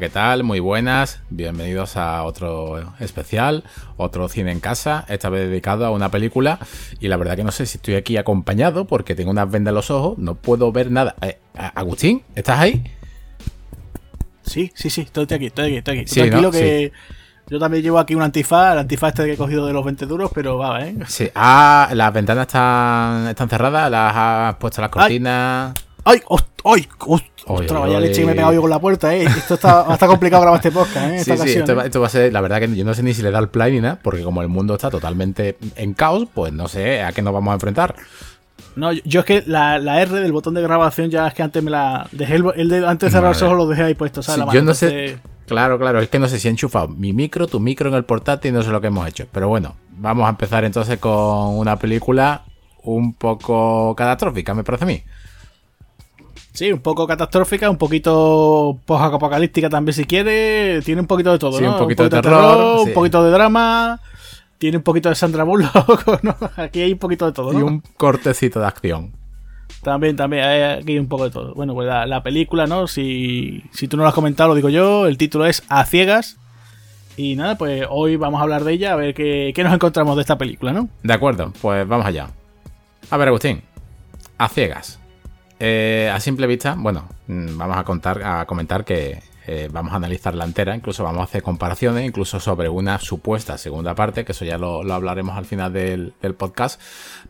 ¿qué tal? Muy buenas. Bienvenidos a otro especial, otro cine en casa, esta vez dedicado a una película. Y la verdad que no sé si estoy aquí acompañado porque tengo unas vendas en los ojos, no puedo ver nada. Eh, Agustín, ¿estás ahí? Sí, sí, sí, estoy aquí, estoy aquí, estoy aquí. Tranquilo que yo también llevo aquí un antifaz, el antifaz este que he cogido de los 20 duros, pero va, ¿eh? Sí. Ah, las ventanas están, están cerradas, las has puesto las cortinas. ¡Ay! ¡Ay! ¡Ostras! Vaya leche que me he pegado yo con la puerta, ¿eh? Esto está, va a estar complicado grabar este podcast, ¿eh? sí, sí, esto, esto, va a ser, la verdad que yo no sé ni si le da el play ni nada, porque como el mundo está totalmente en caos, pues no sé a qué nos vamos a enfrentar. No, yo es que la, la, R del botón de grabación ya es que antes me la dejé el, de, antes de cerrar los ojos lo dejé ahí puesto, ¿sabes? yo no sé. Claro, claro, es que no sé si he enchufado mi micro, tu micro en el portátil, no sé lo que hemos hecho. Pero bueno, vamos a empezar entonces con una película un poco catastrófica, me parece a mí. Sí, un poco catastrófica, un poquito post-apocalíptica también si quiere. Tiene un poquito de todo, sí, ¿no? Un poquito, de, terror, un poquito de drama. Tiene un poquito de Sandra Bullock, ¿no? Aquí hay un poquito de todo, ¿no? Y un cortecito de acción. También, también, hay aquí un poco de todo. Bueno, pues la, película, ¿no? Si, si tú no lo has comentado, lo digo yo. El título es A Ciegas. Y nada, pues hoy vamos a hablar de ella, a ver qué, qué nos encontramos de esta película, ¿no? De acuerdo, pues vamos allá. A ver, Agustín. A Ciegas. Eh, a simple vista, bueno, mm, vamos a contar, a comentar que eh, vamos a analizarla entera, incluso vamos a hacer comparaciones, incluso sobre una supuesta segunda parte, que eso ya lo, hablaremos al final del, podcast.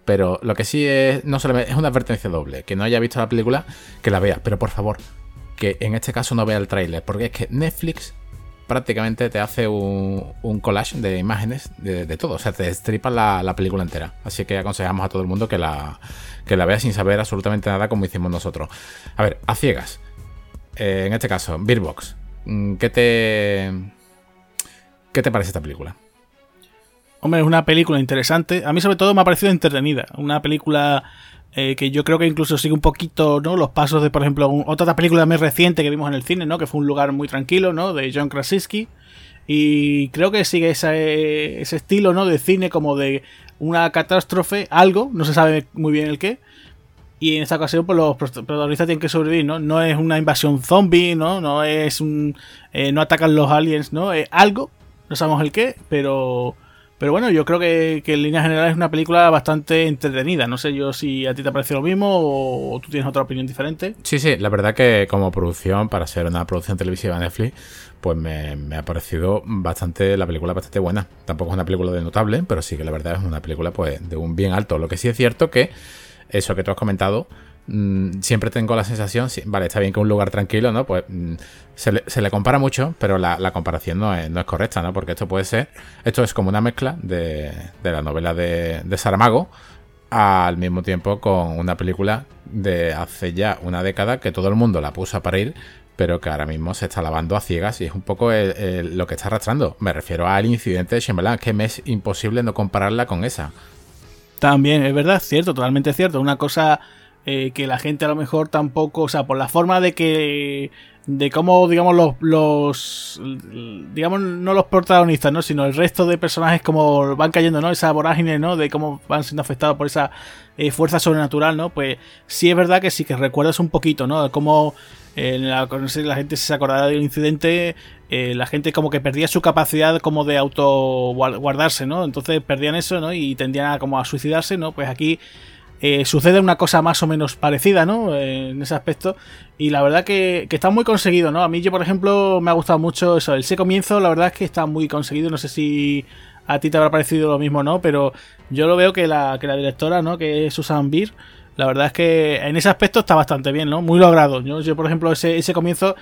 Pero lo que sí es, no solamente es una advertencia doble, que no haya visto la película, que la vea, pero por favor, que en este caso no vea el tráiler, porque es que Netflix prácticamente te hace un, collage de imágenes de, todo. O sea, te destripa la, película entera. Así que aconsejamos a todo el mundo que la, que la vea sin saber absolutamente nada como hicimos nosotros. A ver, a ciegas. Eh, en este caso, Beerbox. Mm, ¿Qué te. ¿Qué te parece esta película? Hombre, es una película interesante. A mí, sobre todo, me ha parecido entretenida. Una película eh, que yo creo que incluso sigue un poquito, ¿no? Los pasos de, por ejemplo, otra película más reciente que vimos en el cine, ¿no? Que fue un lugar muy tranquilo, ¿no? De John Krasinski. Y creo que sigue ese, ese estilo, ¿no? De cine como de una catástrofe, algo, no se sabe muy bien el qué. Y en esta ocasión, pues los protagonistas tienen que sobrevivir, ¿no? No es una invasión zombie, ¿no? No es un. Eh, no atacan los aliens, ¿no? Es algo, no sabemos el qué, pero pero bueno, yo creo que, en línea general es una película bastante entretenida. No sé yo si a ti te parece lo mismo o, tú tienes otra opinión diferente. Sí, sí, la verdad que como producción, para ser una producción televisiva de Netflix, pues me, ha parecido bastante, la película bastante buena. Tampoco es una película de notable, pero sí que la verdad es una película pues de un bien alto. Lo que sí es cierto que eso que tú has comentado, Mm, siempre tengo la sensación, vale, está bien que un lugar tranquilo, ¿no? Pues mm, se, le, compara mucho, pero la, comparación no es, correcta, ¿no? Porque esto puede ser, esto es como una mezcla de, la novela de, de Saramago al mismo tiempo con una película de hace ya una década que todo el mundo la puso a parir, pero que ahora mismo se está lavando a ciegas y es un poco lo que está arrastrando. Me refiero al incidente de Shimbalan, que me es imposible no compararla con esa. También, es verdad, cierto, totalmente cierto. Una cosa eh, que la gente a lo mejor tampoco, o sea, por la forma de que, de cómo, digamos, los, los, digamos, no los protagonistas, ¿no? Sino el resto de personajes como van cayendo, ¿no? Esa vorágine, ¿no? De cómo van siendo afectados por esa eh, fuerza sobrenatural, ¿no? Pues sí es verdad que sí que recuerdas un poquito, ¿no? De cómo eh, la, no sé, la gente se acordará del incidente, la gente como que perdía su capacidad como de auto guardarse, ¿no? Entonces perdían eso, ¿no? Y tendían a como a suicidarse, ¿no? Pues aquí eh, sucede una cosa más o menos parecida, ¿no? Eh, en ese aspecto. Y la verdad que, está muy conseguido, ¿no? A mí, yo, por ejemplo, me ha gustado mucho eso. Ese comienzo, la verdad es que está muy conseguido. No sé si a ti te habrá parecido lo mismo, ¿no? Pero yo lo veo que la, que la directora, ¿no? Que es Susan Beer. La verdad es que en ese aspecto está bastante bien, ¿no? Muy logrado. Yo, yo por ejemplo, ese, ese comienzo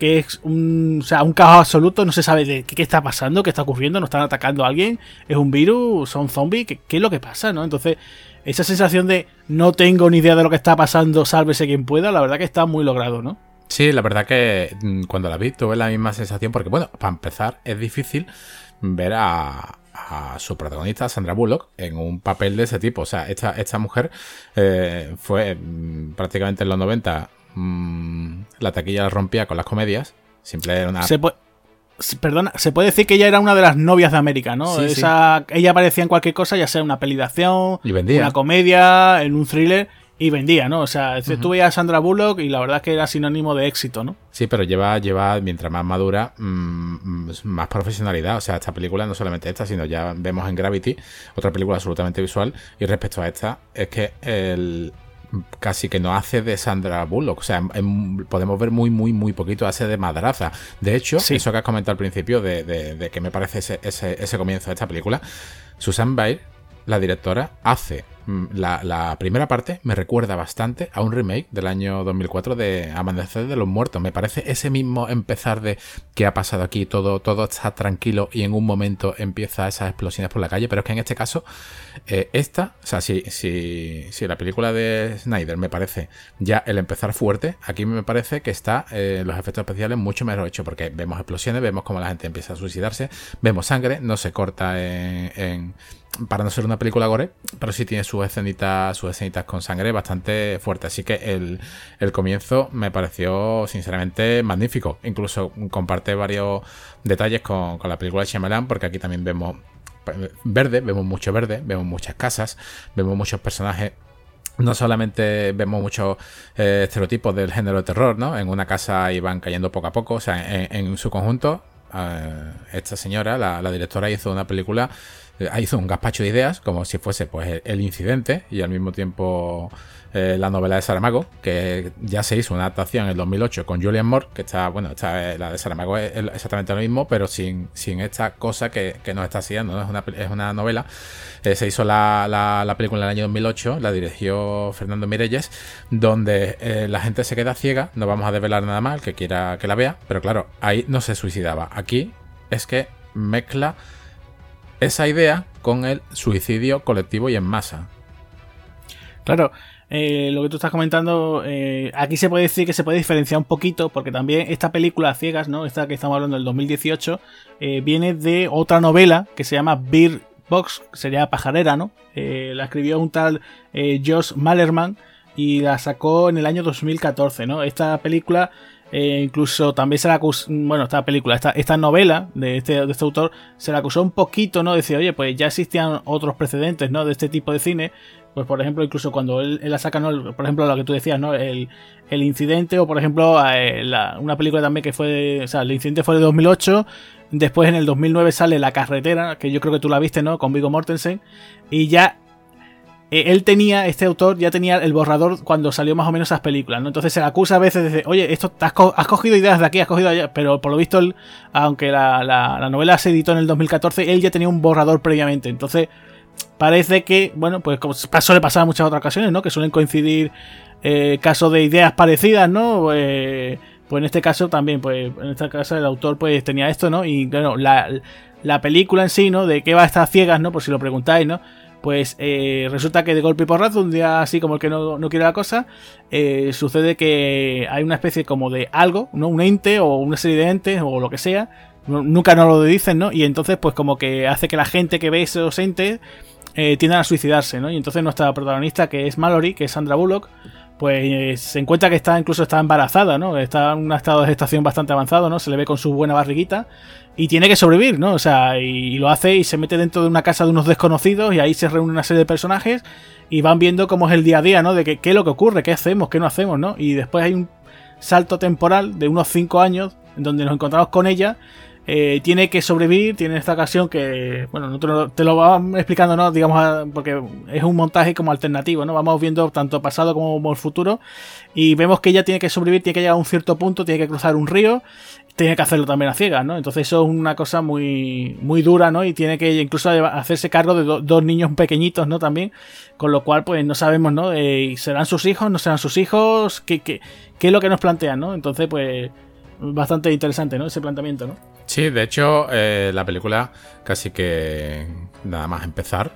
que es un, o sea, un caos absoluto, no se sabe de qué, está pasando, qué está ocurriendo, no están atacando a alguien, es un virus, son zombies, ¿qué, qué es lo que pasa, ¿no? Entonces, esa sensación de no tengo ni idea de lo que está pasando, sálvese quien pueda, la verdad que está muy logrado, ¿no? Sí, la verdad que mm, cuando la vi tuve la misma sensación, porque bueno, para empezar es difícil ver a, su protagonista, Sandra Bullock, en un papel de ese tipo. O sea, esta, esta mujer eh, fue mm, prácticamente en los 90, mm, la taquilla la rompía con las comedias. Simple era una... Perdona, se puede decir que ella era una de las novias de América, ¿no? Esa, Ella aparecía en cualquier cosa, ya sea una peli de acción, una comedia, en un thriller, y vendía, ¿no? O sea, tú veías a Sandra Bullock y la verdad es que era sinónimo de éxito, ¿no? Sí, pero lleva, lleva mientras más madura, mm, más profesionalidad. O sea, esta película, no solamente esta, sino ya vemos en Gravity, otra película absolutamente visual. Y respecto a esta, es que el, casi que no hace de Sandra Bullock. O sea, podemos ver muy, muy, muy poquito, hace de madraza. De hecho, eso que has comentado al principio de, de, que me parece ese, ese, ese, comienzo de esta película, Susan Bair, la directora, hace Mm, la, primera parte me recuerda bastante a un remake del año 2004 de Amanecer de los Muertos. Me parece ese mismo empezar de que ha pasado aquí, todo, todo está tranquilo y en un momento empieza esas explosiones por la calle. Pero es que en este caso, eh, esta, o sea, si, si, si, la película de Snyder me parece ya el empezar fuerte, aquí me parece que está eh, los efectos especiales mucho mejor hechos porque vemos explosiones, vemos cómo la gente empieza a suicidarse, vemos sangre, no se corta en para no ser una película gore, pero sí tiene sus escenitas, sus escenitas con sangre bastante fuerte. Así que el, el, comienzo me pareció sinceramente magnífico. Incluso comparte varios detalles con, con la película de Shyamalan, porque aquí también vemos verde, vemos mucho verde, vemos muchas casas, vemos muchos personajes no solamente vemos muchos eh, estereotipos del género de terror, ¿no? En una casa iban cayendo poco a poco, o sea, en, su conjunto, eh, esta señora, la, directora, hizo una película hizo un gazpacho de ideas, como si fuese pues el incidente y al mismo tiempo eh, la novela de Saramago, que ya se hizo una adaptación en el 2008 con Julian Moore, que está, bueno, está, eh, la de Saramago es exactamente lo mismo, pero sin, sin esta cosa que, nos está haciendo, ¿no? es, una, es una novela. se hizo la, la, película en el año 2008, la dirigió Fernando Mirelles, donde la gente se queda ciega, no vamos a desvelar nada el que quiera que la vea, pero claro, ahí no se suicidaba. Aquí es que mezcla esa idea con el suicidio colectivo y en masa. Claro, eh, lo que tú estás comentando, eh, aquí se puede decir que se puede diferenciar un poquito, porque también esta película Ciegas, ¿no? Esta que estamos hablando del 2018, eh, viene de otra novela que se llama Beer Box, sería Pajarera, ¿no? la escribió un tal Josh Malerman y la sacó en el año 2014, ¿no? Esta película eh, incluso también se la acusó, bueno, esta película, esta, esta novela de este, de este autor, se la acusó un poquito, ¿no? Decía, oye, pues ya existían otros precedentes, ¿no? De este tipo de cine. Pues por ejemplo, incluso cuando él, la saca, ¿no? Por ejemplo, lo que tú decías, ¿no? El, el incidente, o por ejemplo, eh, una película también que fue, o sea, el incidente fue de 2008. Después en el 2009 sale La Carretera, que yo creo que tú la viste, ¿no? Con Vigo Mortensen. Y ya eh, él tenía, este autor ya tenía el borrador cuando salió más o menos esas películas, ¿no? Entonces se le acusa a veces de, oye, esto has, cogido ideas de aquí, has cogido allá, pero por lo visto, aunque la, la, novela se editó en el 2014, él ya tenía un borrador previamente. Entonces parece que, bueno, pues como suele pasar en muchas otras ocasiones, ¿no? Que suelen coincidir eh, casos de ideas parecidas, ¿no? Eh, pues en este caso también, pues en este caso el autor pues tenía esto, ¿no? Y bueno, la, la película en sí, ¿no? De qué va a estar ciegas, ¿no? Por si lo preguntáis, ¿no? Pues eh, resulta que de golpe y porrazo, un día así como el que no, quiere la cosa, eh, sucede que hay una especie como de algo, ¿no? Un ente o una serie de entes o lo que sea, nunca nos lo dicen, ¿no? Y entonces pues como que hace que la gente que ve esos entes eh, tiendan a suicidarse, ¿no? Y entonces nuestra protagonista, que es Mallory, que es Sandra Bullock, pues se encuentra que está incluso está embarazada, ¿no? Está en un estado de gestación bastante avanzado, ¿no? Se le ve con su buena barriguita y tiene que sobrevivir, ¿no? O sea, y, lo hace y se mete dentro de una casa de unos desconocidos y ahí se reúne una serie de personajes y van viendo cómo es el día a día, ¿no? De qué es lo que ocurre, qué hacemos, qué no hacemos, ¿no? Y después hay un salto temporal de unos 5 años en donde nos encontramos con ella. Eh, tiene que sobrevivir, tiene esta ocasión que, bueno, nosotros te lo vamos explicando, ¿no? Digamos, porque es un montaje como alternativo, ¿no? Vamos viendo tanto pasado como el futuro y vemos que ella tiene que sobrevivir, tiene que llegar a un cierto punto, tiene que cruzar un río tiene que hacerlo también a ciegas, ¿no? Entonces eso es una cosa muy, muy dura, ¿no? Y tiene que incluso hacerse cargo de dos niños pequeñitos, ¿no? También, con lo cual, pues no sabemos, ¿no? Eh, ¿Serán sus hijos? ¿No serán sus hijos? ¿Qué, qué, qué es lo que nos plantean, ¿no? Entonces, pues bastante interesante, ¿no? Ese planteamiento, ¿no? Sí, de hecho, eh, la película casi que nada más empezar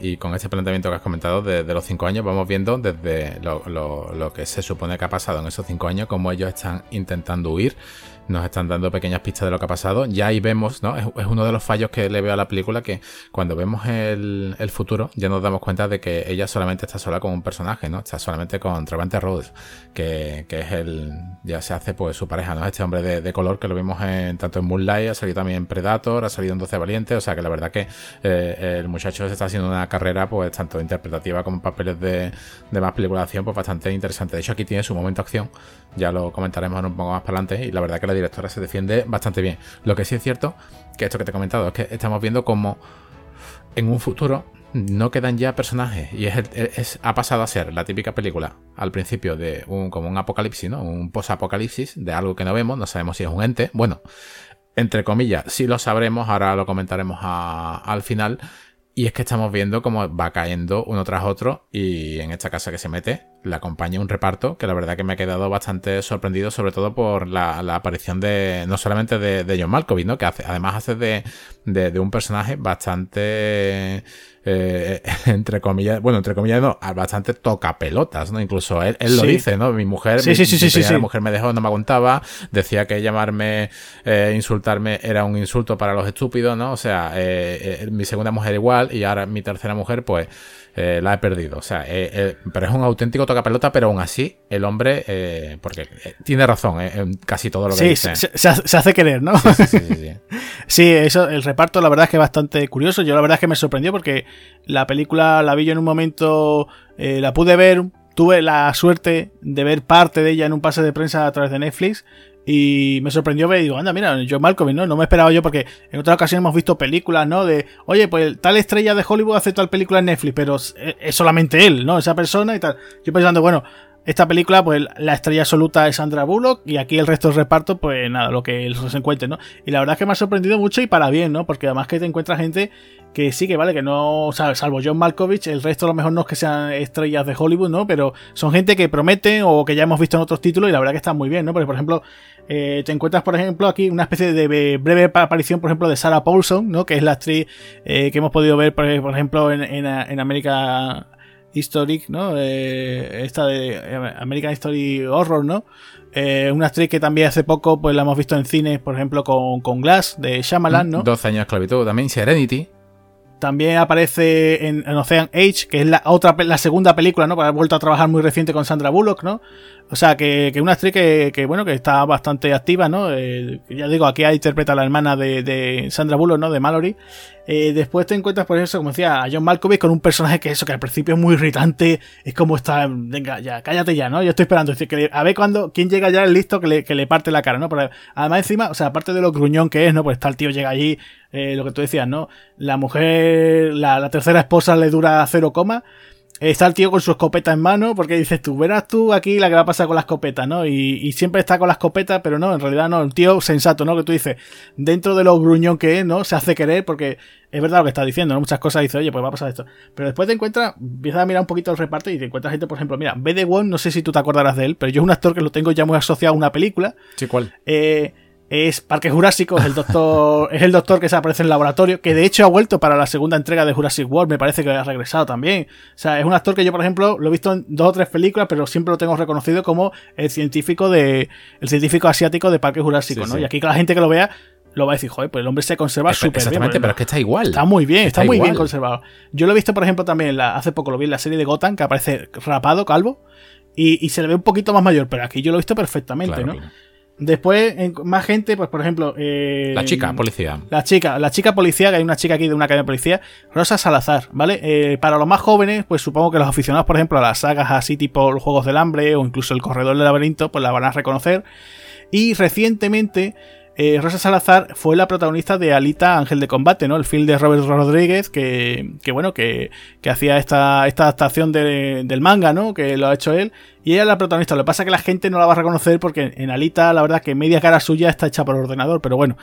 y con este planteamiento que has comentado de, los cinco años, vamos viendo desde lo, lo, lo, que se supone que ha pasado en esos cinco años, cómo ellos están intentando huir nos están dando pequeñas pistas de lo que ha pasado. Ya ahí vemos, ¿no? Es, uno de los fallos que le veo a la película que cuando vemos el, futuro ya nos damos cuenta de que ella solamente está sola con un personaje, ¿no? Está solamente con Trevante Rhodes, que, es el, ya se hace pues su pareja, ¿no? Este hombre de, color que lo vimos en, tanto en Moonlight, ha salido también en Predator, ha salido en 12 Valientes, o sea que la verdad que eh, el muchacho se está haciendo una carrera pues tanto interpretativa como papeles de, de más película de acción pues bastante interesante. De hecho aquí tiene su momento de acción, ya lo comentaremos un poco más para adelante y la verdad que la directora se defiende bastante bien. Lo que sí es cierto, que esto que te he comentado, es que estamos viendo como en un futuro no quedan ya personajes y es, ha pasado a ser la típica película al principio de un como un apocalipsis, ¿no? Un post-apocalipsis de algo que no vemos, no sabemos si es un ente. Bueno, entre comillas, sí lo sabremos, ahora lo comentaremos al final. Y es que estamos viendo cómo va cayendo uno tras otro y en esta casa que se mete le acompaña un reparto que la verdad que me ha quedado bastante sorprendido, sobre todo por la, aparición de, no solamente de, John Malkovich, ¿no? que hace, además hace de, de un personaje bastante eh, entre comillas, bueno, entre comillas no, bastante toca pelotas, ¿no? Incluso él, lo dice, ¿no? Mi mujer, sí, mi, mi mujer me dejó, no me aguantaba, decía que llamarme, eh, insultarme era un insulto para los estúpidos, ¿no? O sea, eh, mi segunda mujer igual y ahora mi tercera mujer, pues eh, la he perdido. O sea, eh, eh, pero es un auténtico tocapelota, pero aún así, el hombre, porque tiene razón en casi todo lo que dice. Se, se, hace querer, ¿no? Sí, sí, sí, sí, eso, el reparto, la verdad es que es bastante curioso. Yo la verdad es que me sorprendió porque la película la vi yo en un momento, la pude ver, tuve la suerte de ver parte de ella en un pase de prensa a través de Netflix y me sorprendió ver digo, anda, mira, John Malkovich, ¿no? No me esperaba yo porque en otra ocasión hemos visto películas, ¿no? De, oye, pues tal estrella de Hollywood hace tal película en Netflix, pero es solamente él, ¿no? Esa persona y tal. Yo pensando, bueno, esta película, pues la estrella absoluta es Sandra Bullock y aquí el resto del reparto, pues nada, lo que se encuentre, ¿no? Y la verdad es que me ha sorprendido mucho y para bien, ¿no? Porque además que te encuentras gente que sí que vale, que no, salvo John Malkovich, el resto a lo mejor no es que sean estrellas de Hollywood, ¿no? Pero son gente que promete o que ya hemos visto en otros títulos y la verdad que están muy bien, ¿no? Porque por ejemplo, eh, te encuentras, por ejemplo, aquí una especie de breve aparición, por ejemplo, de Sarah Paulson, ¿no? Que es la actriz eh, que hemos podido ver, por, ejemplo, en, en, en América Historic, ¿no? Eh, esta de American History Horror, ¿no? Eh, una actriz que también hace poco pues la hemos visto en cine, por ejemplo, con, con Glass de Shyamalan, ¿no? 12 años de esclavitud, también Serenity. También aparece en, Ocean Age, que es la otra la segunda película, ¿no? Ha vuelto a trabajar muy reciente con Sandra Bullock, ¿no? O sea, que, que una actriz que, bueno, que está bastante activa, ¿no? Eh, ya digo, aquí interpreta a la hermana de, Sandra Bullock, ¿no? De Mallory. Eh, después te encuentras, por eso, como decía, a John Malkovich con un personaje que eso, que al principio es muy irritante, es como está, venga, ya, cállate ya, ¿no? Yo estoy esperando, decir, que a ver cuando, quién llega ya el listo que le, que le parte la cara, ¿no? Además encima, o sea, aparte de lo gruñón que es, ¿no? Pues está el tío llega allí, eh, lo que tú decías, ¿no? La mujer, la, la tercera esposa le dura cero coma, Está el tío con su escopeta en mano, porque dices tú, verás tú aquí la que va a pasar con la escopeta, ¿no? Y, siempre está con la escopeta, pero no, en realidad no, el tío sensato, ¿no? Que tú dices, dentro de lo gruñón que es, ¿no? Se hace querer, porque es verdad lo que está diciendo, ¿no? Muchas cosas dice, oye, pues va a pasar esto. Pero después te encuentras, empiezas a mirar un poquito el reparto y te encuentras gente, por ejemplo, mira, B.D. Wong, no sé si tú te acordarás de él, pero yo es un actor que lo tengo ya muy asociado a una película. Sí, ¿cuál? Eh es Parque Jurásico, es el doctor, es el doctor que se aparece en el laboratorio, que de hecho ha vuelto para la segunda entrega de Jurassic World, me parece que ha regresado también. O sea, es un actor que yo, por ejemplo, lo he visto en dos o tres películas, pero siempre lo tengo reconocido como el científico de, el científico asiático de Parque Jurásico, ¿no? Y aquí la gente que lo vea lo va a decir, joder, pues el hombre se conserva súper bien. Exactamente, pero es que está igual. Está muy bien, está, muy bien conservado. Yo lo he visto, por ejemplo, también hace poco lo vi en la serie de Gotham, que aparece rapado, calvo, y, se le ve un poquito más mayor, pero aquí yo lo he visto perfectamente, ¿no? Después, más gente, pues por ejemplo. Eh, la chica policía. La chica, la chica policía, que hay una chica aquí de una cadena de policía, Rosa Salazar, ¿vale? Eh, para los más jóvenes, pues supongo que los aficionados, por ejemplo, a las sagas así tipo los Juegos del Hambre o incluso El Corredor del Laberinto, pues la van a reconocer. Y recientemente eh, Rosa Salazar fue la protagonista de Alita Ángel de Combate, ¿no? El film de Robert Rodríguez, que, que bueno, que, que, hacía esta, esta adaptación del manga, ¿no? Que lo ha hecho él. Y ella es la protagonista. Lo que pasa es que la gente no la va a reconocer porque en Alita, la verdad, que media cara suya está hecha por ordenador, pero bueno,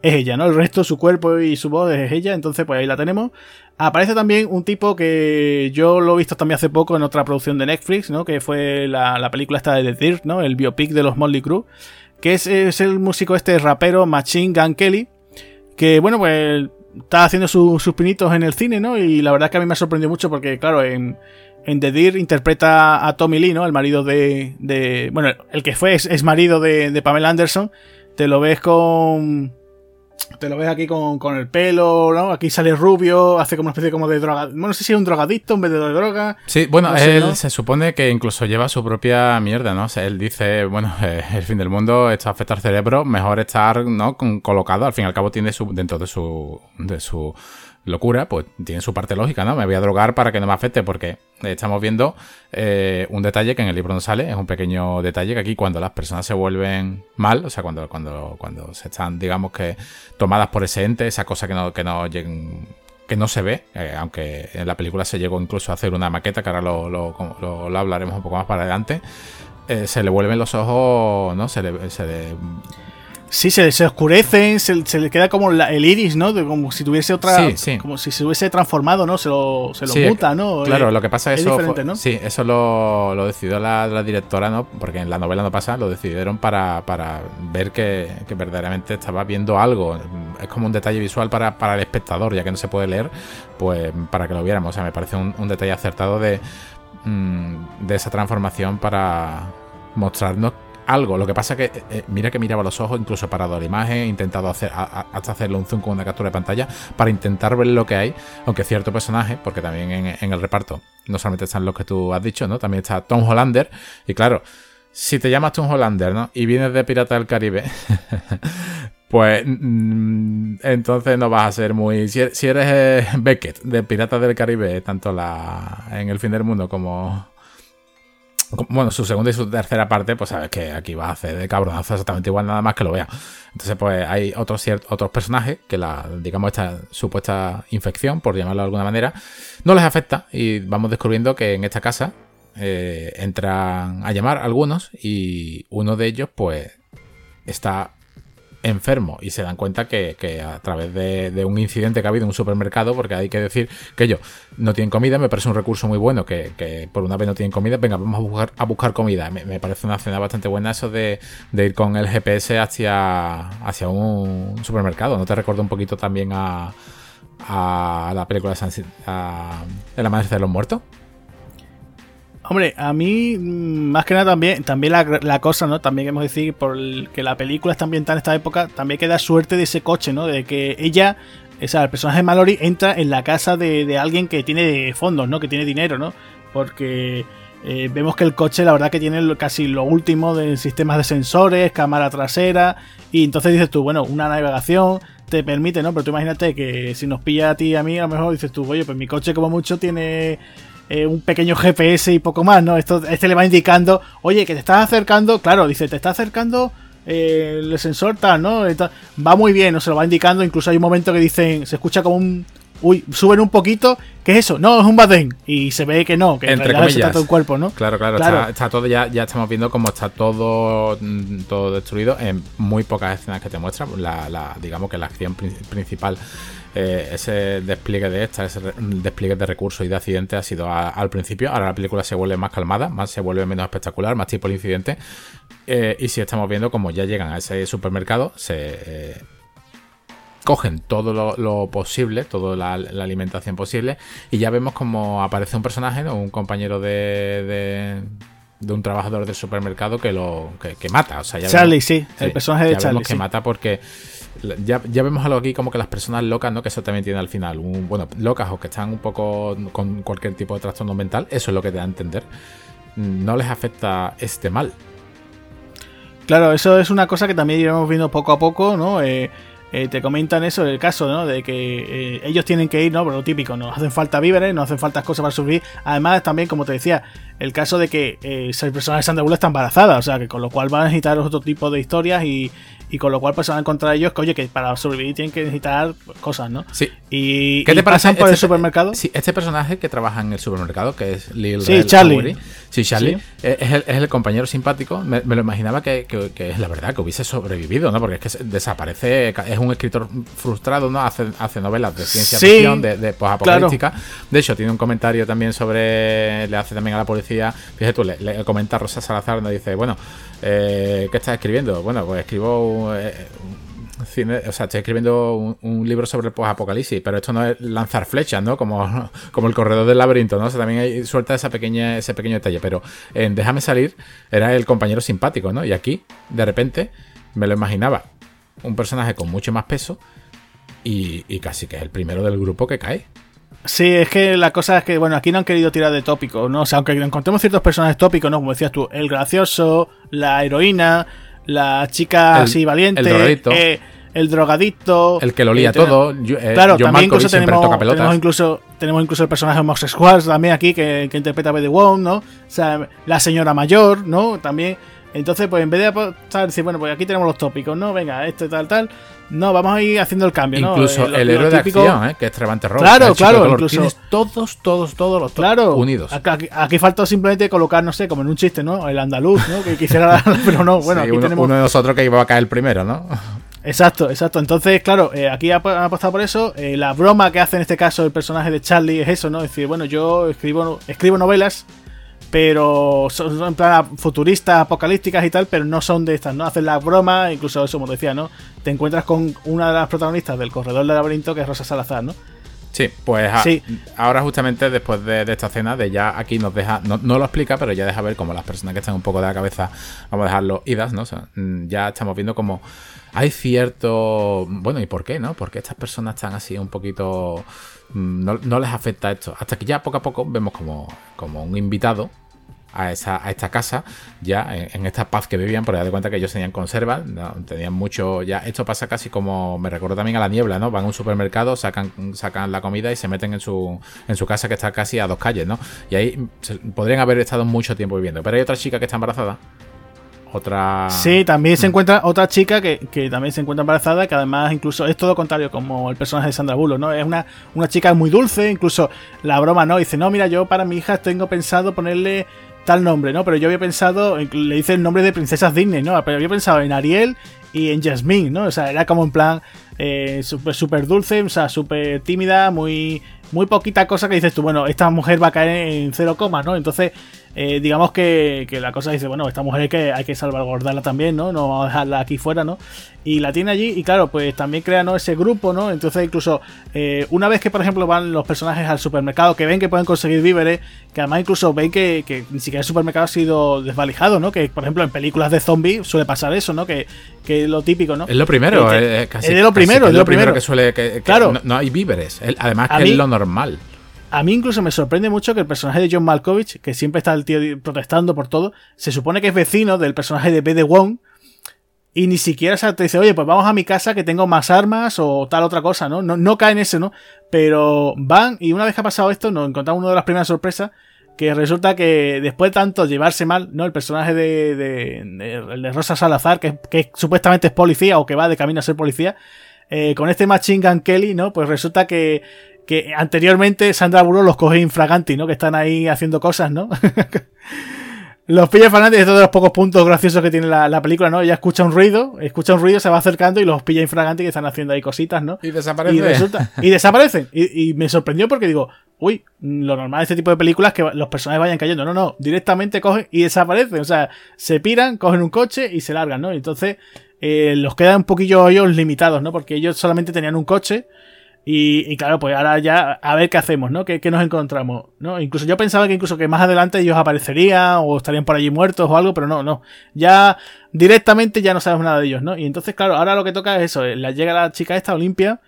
es ella, ¿no? El resto, su cuerpo y su voz es ella, entonces pues ahí la tenemos. Aparece también un tipo que yo lo he visto también hace poco en otra producción de Netflix, ¿no? Que fue la, la película esta de The Dirt, ¿no? El biopic de los Molly Crew que es, el músico este rapero Machine Gun Kelly, que bueno, pues está haciendo sus pinitos en el cine, ¿no? Y la verdad es que a mí me ha sorprendido mucho porque, claro, en, en The Deer interpreta a Tommy Lee, ¿no? El marido de, de bueno, el que fue es, marido de, Pamela Anderson. te lo ves con te lo ves aquí con, el pelo, ¿no? Aquí sale rubio, hace como una especie como de droga. Bueno, no sé si es un drogadicto en vez de droga. Sí, bueno, él se supone que incluso lleva su propia mierda, ¿no? O sea, él dice, bueno, eh, el fin del mundo, esto afecta al cerebro, mejor estar, ¿no? colocado, al fin y al cabo tiene su, dentro de su, de su locura, pues tiene su parte lógica, ¿no? Me voy a drogar para que no me afecte, porque estamos viendo eh, un detalle que en el libro no sale, es un pequeño detalle que aquí cuando las personas se vuelven mal, o sea, cuando, cuando, cuando se están, digamos que, tomadas por ese ente, esa cosa que no, que no que no se ve, eh, aunque en la película se llegó incluso a hacer una maqueta, que ahora lo, lo, hablaremos un poco más para adelante, eh, se le vuelven los ojos, ¿no? Se se le Sí, se, se oscurecen, se, le queda como el iris, ¿no? como si tuviese otra. Como si se hubiese transformado, ¿no? Se lo, se lo muta, ¿no? Claro, lo que pasa es eso. ¿no? Sí, eso lo, lo decidió la, directora, ¿no? Porque en la novela no pasa, lo decidieron para, para ver que, verdaderamente estaba viendo algo. Es como un detalle visual para, para, el espectador, ya que no se puede leer, pues para que lo viéramos. O sea, me parece un, detalle acertado de, mm, de esa transformación para mostrarnos algo. Lo que pasa que, eh, eh, mira que miraba los ojos, incluso parado la imagen, he intentado hacer, hasta hacerle un zoom con una captura de pantalla para intentar ver lo que hay. Aunque cierto personaje, porque también en, el reparto no solamente están los que tú has dicho, ¿no? También está Tom Hollander. Y claro, si te llamas Tom Hollander, ¿no? Y vienes de Pirata del Caribe. pues mm, entonces no vas a ser muy... Si eres, eh, Beckett de Piratas del Caribe, tanto la en El Fin del Mundo como bueno, su segunda y su tercera parte, pues sabes que aquí va a hacer de cabronazo exactamente igual, nada más que lo vea. Entonces, pues hay otros, otros personajes que digamos, esta supuesta infección, por llamarlo de alguna manera, no les afecta y vamos descubriendo que en esta casa eh, entran a llamar algunos y uno de ellos, pues, está enfermo y se dan cuenta que, a través de, un incidente que ha habido en un supermercado, porque hay que decir que ellos no tienen comida, me parece un recurso muy bueno que, por una vez no tienen comida, venga, vamos a buscar, a buscar comida. Me, parece una escena bastante buena eso de, ir con el GPS hacia, hacia un supermercado. ¿No te recuerda un poquito también a, a la película de San, a, El Amanecer de los Muertos? Hombre, a mí, mm, más que nada también, también la, cosa, ¿no? También hemos decir, por que la película está ambientada en esta época, también queda suerte de ese coche, ¿no? De que ella, o sea, el personaje de Mallory entra en la casa de, alguien que tiene fondos, ¿no? Que tiene dinero, ¿no? Porque eh, vemos que el coche, la verdad, que tiene casi lo último de sistemas de sensores, cámara trasera, y entonces dices tú, bueno, una navegación te permite, ¿no? Pero tú imagínate que si nos pilla a ti y a mí, a lo mejor dices tú, oye, pues mi coche como mucho tiene eh, un pequeño GPS y poco más, ¿no? Esto, este le va indicando, oye, que te estás acercando, claro, dice, te está acercando eh, el sensor tal, ¿no? va muy bien, ¿no? Se lo va indicando, incluso hay un momento que dicen, se escucha como un... Uy, suben un poquito, ¿qué es eso? No, es un badén. Y se ve que no, que en realidad se trata de un cuerpo, ¿no? Claro, claro, Está, todo, ya, ya estamos viendo cómo está todo, mm, todo destruido en muy pocas escenas que te muestran. La, digamos que la acción principal eh, ese despliegue de esta, ese despliegue de recursos y de accidentes ha sido al principio. Ahora la película se vuelve más calmada, más se vuelve menos espectacular, más tipo el incidente. Eh, y si estamos viendo como ya llegan a ese supermercado, se eh, cogen todo lo, posible, toda la, alimentación posible, y ya vemos como aparece un personaje, un compañero de, de, un trabajador del supermercado que lo que, mata. O sea, ya Charlie, sí, el personaje de Charlie. que mata porque ya, vemos algo aquí como que las personas locas, ¿no? Que eso también tiene al final, bueno, locas o que están un poco con cualquier tipo de trastorno mental, eso es lo que te da a entender. No les afecta este mal. Claro, eso es una cosa que también iremos viendo poco a poco, ¿no? Eh, eh, te comentan eso, el caso, ¿no? De que eh, ellos tienen que ir, ¿no? Por lo típico, nos hacen falta víveres, nos hacen falta cosas para subir. Además, también, como te decía, el caso de que eh, esa persona de Sandra está embarazada, o sea, que con lo cual van a necesitar otro tipo de historias y, y con lo cual pues se van a encontrar ellos que, oye, que para sobrevivir tienen que necesitar cosas, ¿no? Sí. Y, ¿Qué te por el este supermercado. Sí, este personaje que trabaja en el supermercado, que es Lil Sí, Charlie. Sí, Charlie. Eh, es, el, es, el, compañero simpático. Me, lo imaginaba que, que, es la verdad, que hubiese sobrevivido, ¿no? Porque es que desaparece, es un escritor frustrado, ¿no? Hace, hace novelas de ciencia ficción, de, de apocalíptica. De hecho, tiene un comentario también sobre. Le hace también a la policía. Fíjate tú, le, le comenta a Rosa Salazar, donde dice, bueno. Eh, ¿Qué estás escribiendo? Bueno, pues escribo eh, o sea, estoy escribiendo un, libro sobre el post-apocalipsis, pero esto no es lanzar flechas, ¿no? Como, como el corredor del laberinto, ¿no? O sea, también hay, suelta ese pequeño detalle, pero en Déjame salir era el compañero simpático, ¿no? Y aquí, de repente, me lo imaginaba un personaje con mucho más peso y casi que es el primero del grupo que cae. Sí, es que la cosa es que, bueno, aquí no han querido tirar de tópico, ¿no? O sea, aunque encontremos ciertos personajes tópicos, ¿no? Como decías tú, el gracioso, la heroína, la chica El- así valiente, el drogadicto. eh, el drogadicto. El que lo lía todo. yo- eh, Claro, John también incluso Malkovich tenemos, tenemos incluso tenemos incluso el personaje homosexual también aquí que, que interpreta a Betty Wong, ¿no? O sea, la señora mayor, ¿no? También. Entonces, pues en vez de apostar, decir, bueno, pues aquí tenemos los tópicos, ¿no? Venga, este tal, tal. No, vamos a ir haciendo el cambio. Incluso el héroe de típico- acción, ¿eh? que es Trevante Ross. Claro, el claro, incluso- Tienes todos, todos, todos los Claro, unidos. Aquí, aquí- falta simplemente colocar, no sé, como en un chiste, ¿no? El andaluz, ¿no? Que quisiera, pero no, bueno, Sí, aquí uno, tenemos. uno de nosotros que iba a caer primero, ¿no? Exacto, exacto. Entonces, claro, eh, aquí han apostado por eso. Eh, la broma que hace en este caso el personaje de Charlie es eso, ¿no? Es decir, bueno, yo escribo, escribo novelas, pero son, son en plan futuristas, apocalípticas y tal, pero no son de estas, ¿no? Hacen la broma, incluso eso, como decía, ¿no? Te encuentras con una de las protagonistas del Corredor del Laberinto, que es Rosa Salazar, ¿no? Sí, pues a- Sí. ahora justamente después de, de esta escena, de ya aquí nos deja, no, no lo explica, pero ya deja ver como las personas que están un poco de la cabeza, vamos a dejarlo idas, ¿no? O sea, mm, ya estamos viendo como hay cierto, bueno, ¿y por qué, no? Porque estas personas están así un poquito, mm, no, no les afecta esto. Hasta que ya poco a poco vemos como, como un invitado a, esa, a esta casa, ya en, en esta paz que vivían, porque ya de cuenta que ellos tenían conservas, ¿no? tenían mucho, ya esto pasa casi como, me recuerdo también a la niebla, ¿no? Van a un supermercado, sacan, sacan la comida y se meten en su, en su casa que está casi a dos calles, ¿no? Y ahí se- podrían haber estado mucho tiempo viviendo. Pero hay otra chica que está embarazada, otra... Sí, también se encuentra otra chica que, que también se encuentra embarazada, que además incluso es todo contrario, como el personaje de Sandra Bullock, ¿no? Es una, una chica muy dulce, incluso la broma, ¿no? Dice, no, mira, yo para mi hija tengo pensado ponerle tal nombre, ¿no? Pero yo había pensado, le dice el nombre de princesas Disney, ¿no? Pero había pensado en Ariel y en Jasmine, ¿no? O sea, era como en plan eh, súper súper dulce, o sea, súper tímida, muy muy poquita cosa que dices tú, bueno, esta mujer va a caer en cero coma, ¿no? Entonces, eh, digamos que, que la cosa dice, bueno, esta mujer hay que, hay que salvaguardarla también, ¿no? No vamos a dejarla aquí fuera, ¿no? Y la tiene allí y claro, pues también crea, ¿no? Ese grupo, ¿no? Entonces incluso eh, una vez que, por ejemplo, van los personajes al supermercado, que ven que pueden conseguir víveres, que además incluso ven que, que ni siquiera el supermercado ha sido desvalijado, ¿no? Que, por ejemplo, en películas de zombies suele pasar eso, ¿no? Que, que es lo típico, ¿no? Es lo primero, Que te- es casi, es de lo primero, es lo primero. que suele. Que, Claro. no, no hay víveres. Además, que mí- es lo normal. A mí incluso me sorprende mucho que el personaje de John Malkovich, que siempre está el tío protestando por todo, se supone que es vecino del personaje de B. de Wong. Y ni siquiera se te dice, oye, pues vamos a mi casa que tengo más armas o tal otra cosa, ¿no? No, no cae en ese, ¿no? Pero van y una vez que ha pasado esto, nos encontramos una de las primeras sorpresas, que resulta que después de tanto llevarse mal, ¿no? El personaje de, de Rosa Salazar, que, que supuestamente es policía o que va de camino a ser policía, eh, con este Machine Gun Kelly, ¿no? Pues resulta que, que anteriormente Sandra Bullock los coge infraganti, ¿no? Que están ahí haciendo cosas, ¿no? los pilla infraganti, es uno de los pocos puntos graciosos que tiene la, la película, ¿no? Ella escucha un ruido, escucha un ruido, se va acercando y los pilla infraganti que están haciendo ahí cositas, ¿no? Y desaparece. Y resulta, y desaparecen. Y, y me sorprendió porque digo, uy, lo normal de este tipo de películas es que los personajes vayan cayendo. No, no, directamente cogen y desaparecen. O sea, se piran, cogen un coche y se largan, ¿no? Entonces eh, los quedan un poquillo ellos limitados, ¿no? Porque ellos solamente tenían un coche. Y, y claro, pues ahora ya a ver qué hacemos, ¿no? ¿Qué, qué nos encontramos? ¿no? Incluso yo pensaba que incluso que más adelante ellos aparecerían o estarían por allí muertos o algo, pero no, no. Ya directamente ya no sabemos nada de ellos, ¿no? Y entonces, claro, ahora lo que toca es eso. eh, La llega la chica esta, Olimpia,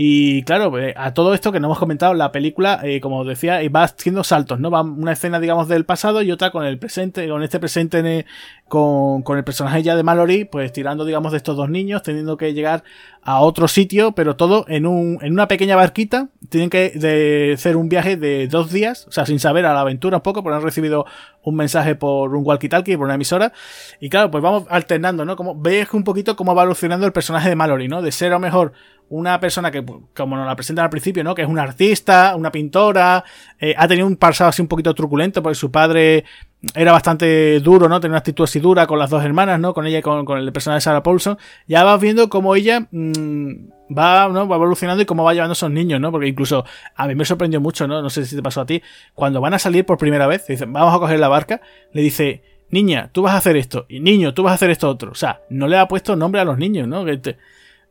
y claro, pues, a todo esto que no hemos comentado, la película, eh, como decía, eh, va haciendo saltos, ¿no? Va una escena, digamos, del pasado y otra con el presente, con este presente, con, con el personaje ya de Mallory, pues tirando, digamos, de estos dos niños, teniendo que llegar a otro sitio, pero todo en, un, en una pequeña barquita. Tienen que de, hacer un viaje de dos días, o sea, sin saber a la aventura un poco, porque han recibido un mensaje por un walkie-talkie, por una emisora. Y claro, pues vamos alternando, ¿no? Como ves un poquito cómo va evolucionando el personaje de Mallory, ¿no? De ser a lo mejor una persona que, como nos la presentan al principio, ¿no? Que es una artista, una pintora, eh, ha tenido un pasado así un poquito truculento, porque su padre era bastante duro, ¿no? Tenía una actitud así dura con las dos hermanas, ¿no? Con ella y con, con el personaje de Sarah Paulson. Ya vas viendo cómo ella mm, va, ¿no? va evolucionando y cómo va llevando a esos niños, ¿no? Porque incluso a mí me sorprendió mucho, ¿no? No sé si te pasó a ti. Cuando van a salir por primera vez, dicen, vamos a coger la barca, le dice, niña, tú vas a hacer esto, y niño, tú vas a hacer esto otro. O sea, no le ha puesto nombre a los niños, ¿no? Que te-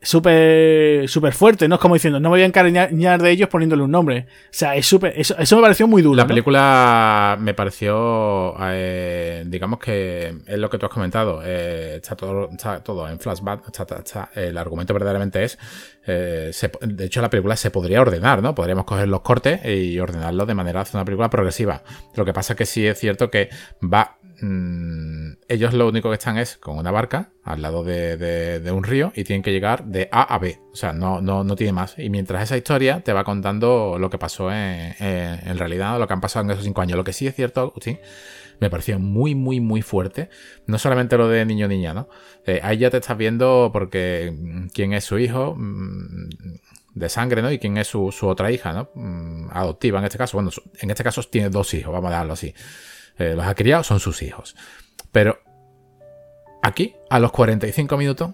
súper súper fuerte, ¿no? Es como diciendo, no me voy a encariñar de ellos poniéndole un nombre. O sea, es súper. Eso, me pareció muy duro. La película me pareció. Eh, digamos que es lo que tú has comentado. Eh, está, todo, está todo en flashback. el argumento verdaderamente es. Eh, de hecho, la película se podría ordenar, ¿no? Podríamos coger los cortes y ordenarlo de manera hacer una película progresiva. Lo que pasa es que sí es cierto que va Mm, ellos lo único que están es con una barca al lado de, un río y tienen que llegar de A a B. O sea, no, no, no tiene más. Y mientras esa historia te va contando lo que pasó en, realidad, lo que han pasado en esos cinco años. Lo que sí es cierto, Agustín, me pareció muy, muy, muy fuerte. No solamente lo de niño niña, ¿no? Eh, ahí ya te estás viendo porque mm, quién es su hijo mm, de sangre, ¿no? Y quién es su, su otra hija, ¿no? Adoptiva en este caso. Bueno, en este caso tiene dos hijos, vamos a darlo así. Eh, los ha criado, son sus hijos. Pero aquí, a los 45 minutos,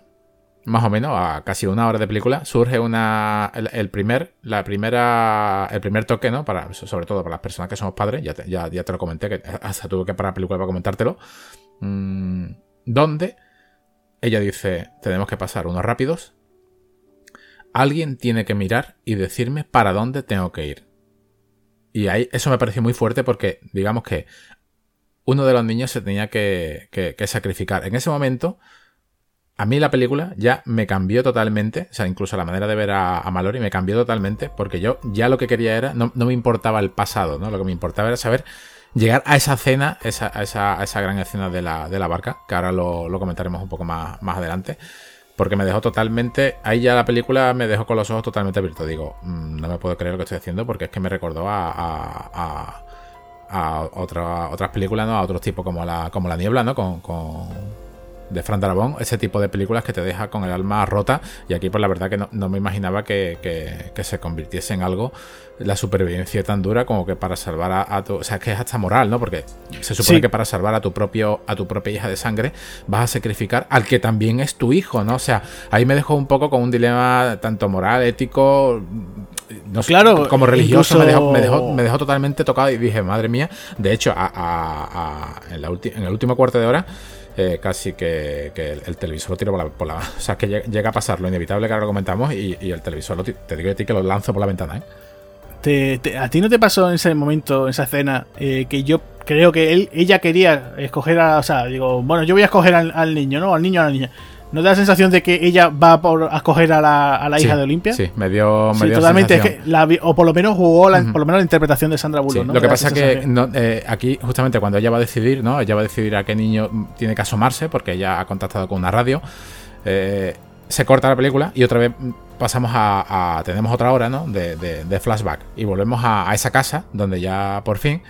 más o menos, a casi una hora de película, surge una. El, primer. La primera. El primer toque, ¿no? Para, sobre todo para las personas que somos padres. Ya te, ya, te lo comenté, que hasta tuve que parar la película para comentártelo. Mm, donde ella dice: Tenemos que pasar unos rápidos. Alguien tiene que mirar y decirme para dónde tengo que ir. Y ahí eso me pareció muy fuerte porque, digamos que uno de los niños se tenía que, sacrificar. En ese momento, a mí la película ya me cambió totalmente, o sea, incluso la manera de ver a, Mallory me cambió totalmente, porque yo ya lo que quería era, no, me importaba el pasado, ¿no? Lo que me importaba era saber llegar a esa cena, esa, a, esa, gran escena de la, de la barca, que ahora lo, comentaremos un poco más, más adelante. Porque me dejó totalmente. Ahí ya la película me dejó con los ojos totalmente abiertos. Digo, mm, no me puedo creer lo que estoy haciendo porque es que me recordó a a otras películas, ¿no? A otros tipos como la, como la niebla, ¿no? Con, con de Fran Darabont, ese tipo de películas que te deja con el alma rota. Y aquí, pues la verdad que no, me imaginaba que, que, se convirtiese en algo la supervivencia tan dura como que para salvar a, tu. O sea, que es hasta moral, ¿no? Porque se supone que para salvar a tu propio, a tu propia hija de sangre, vas a sacrificar al que también es tu hijo, ¿no? O sea, ahí me dejó un poco con un dilema tanto moral, ético, no claro, como religioso me, dejó, me, dejó, totalmente tocado y dije, madre mía, de hecho, en, la en, el último cuarto de hora, eh, casi que, el, televisor lo tiro por la, O sea, que llega, a pasar lo inevitable que ahora lo comentamos y, el televisor, lo, te digo a ti que lo lanzo por la ventana, ¿eh? ¿A ti no te pasó en ese momento, en esa escena, eh, que yo creo que él, ella quería escoger a. O sea, digo, bueno, yo voy a escoger al, al niño, ¿no? Al niño a la niña. ¿No da la sensación de que ella va por, a escoger a la, hija de Olimpia? Sí, me dio, me totalmente. o por lo menos jugó la, por lo menos la interpretación de Sandra Bullock. Lo que pasa es que eh, aquí, justamente cuando ella va a decidir, ¿no? Ella va a decidir a qué niño tiene que asomarse, porque ella ha contactado con una radio. Eh, se corta la película y otra vez pasamos a. tenemos otra hora, ¿no? De, flashback. Y volvemos a esa casa donde ya por fin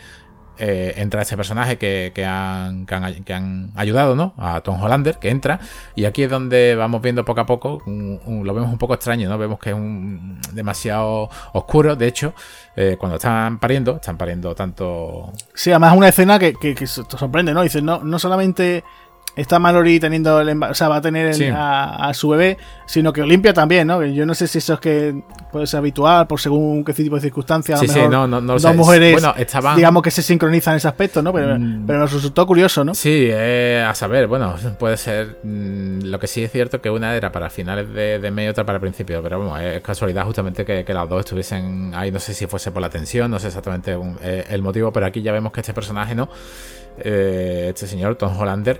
eh, entra ese personaje que, han, que, han, ayudado, ¿no? A Tom Hollander, que entra. Y aquí es donde vamos viendo poco a poco, lo vemos un poco extraño, ¿no? Vemos que es un, demasiado oscuro. De hecho, eh, cuando están pariendo, están pariendo tanto. Sí, además es una escena que, que, que sorprende, ¿no? Dices, no, no solamente está Mallory teniendo el o sea, va a tener a, su bebé, sino que Olimpia también, ¿no? Yo no sé si eso es que puede ser habitual por según qué tipo de circunstancias. Sí, sí, no, no, no dos mujeres, bueno, estaban... digamos que se sincronizan en ese aspecto, ¿no? Pero, mm. nos resultó curioso, ¿no? Sí, eh, a saber, bueno, puede ser. Mm, lo que sí es cierto que una era para finales de, de y otra para principio, pero bueno, es casualidad justamente que, las dos estuviesen ahí, no sé si fuese por la tensión, no sé exactamente eh, el motivo, pero aquí ya vemos que este personaje, ¿no? Eh, este señor, Tom Hollander,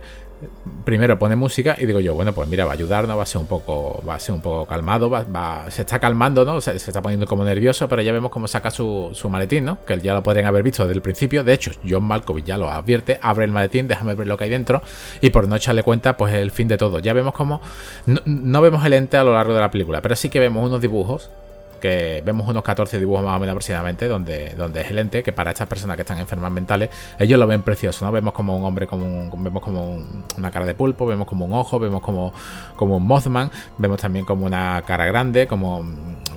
primero pone música y digo yo, bueno, pues mira, va a ayudarnos, va a ser un poco, va a ser un poco calmado, va, se está calmando, ¿no? Se, está poniendo como nervioso, pero ya vemos cómo saca su, su, maletín, ¿no? Que ya lo podrían haber visto desde el principio. De hecho, John Malkovich ya lo advierte, abre el maletín, déjame ver lo que hay dentro, y por no echarle cuenta, pues el fin de todo. Ya vemos cómo. No, no vemos el ente a lo largo de la película, pero sí que vemos unos dibujos que vemos unos 14 dibujos más o menos aproximadamente, donde, donde es el ente, que para estas personas que están enfermas mentales, ellos lo ven precioso, ¿no? Vemos como un hombre, como un, vemos como una cara de pulpo, vemos como un ojo, vemos como, como un Mothman, vemos también como una cara grande, como,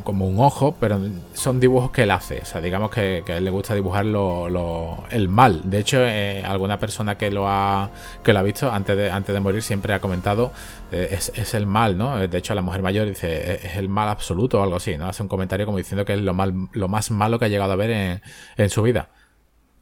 como un ojo, pero son dibujos que él hace, o sea, digamos que, él le gusta dibujar lo, el mal. De hecho, eh, alguna persona que lo ha, que lo visto antes de, antes de morir siempre ha comentado eh, es, el mal, ¿no? De hecho, la mujer mayor dice es el mal absoluto o algo así, ¿no? Hace un comentario como diciendo que es lo, mal, lo más malo que ha llegado a ver en, su vida.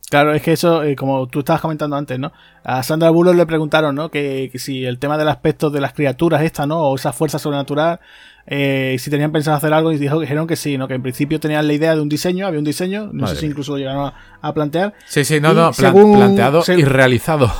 Claro, es que eso, eh, como tú estabas comentando antes, ¿no? A Sandra Bullock le preguntaron, ¿no? Que, si el tema del aspecto de las criaturas esta, ¿no? O esa fuerza sobrenatural eh, si tenían pensado hacer algo y dijo, dijeron que sí, ¿no? Que en principio tenían la idea de un diseño, había un diseño, no sé si incluso lo llegaron a, plantear. Sí, sí, no, no, planteado y realizado.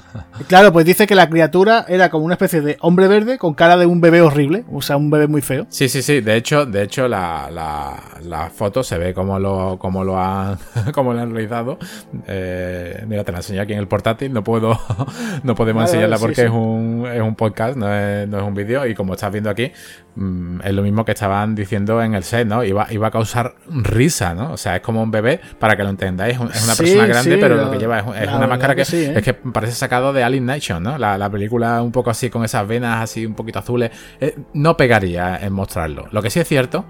claro, pues dice que la criatura era como una especie de hombre verde con cara de un bebé horrible, o sea, un bebé muy feo. Sí, sí, sí, de hecho, de hecho la, la, foto se ve como lo, como lo han, como lo han realizado. Eh, mira, te la enseño aquí en el portátil, no puedo, no podemos enseñarla porque Es, un, es un podcast, no es, no es un vídeo, y como estás viendo aquí, Mm, es lo mismo que estaban diciendo en el set, ¿no? Iba, iba a causar risa, ¿no? O sea, es como un bebé, para que lo entendáis, es una persona grande, pero lo, que lleva es, una máscara que, ¿eh? es que parece sacado de Alien Nation, ¿no? La, película un poco así, con esas venas así un poquito azules, eh, no pegaría en mostrarlo. Lo que sí es cierto,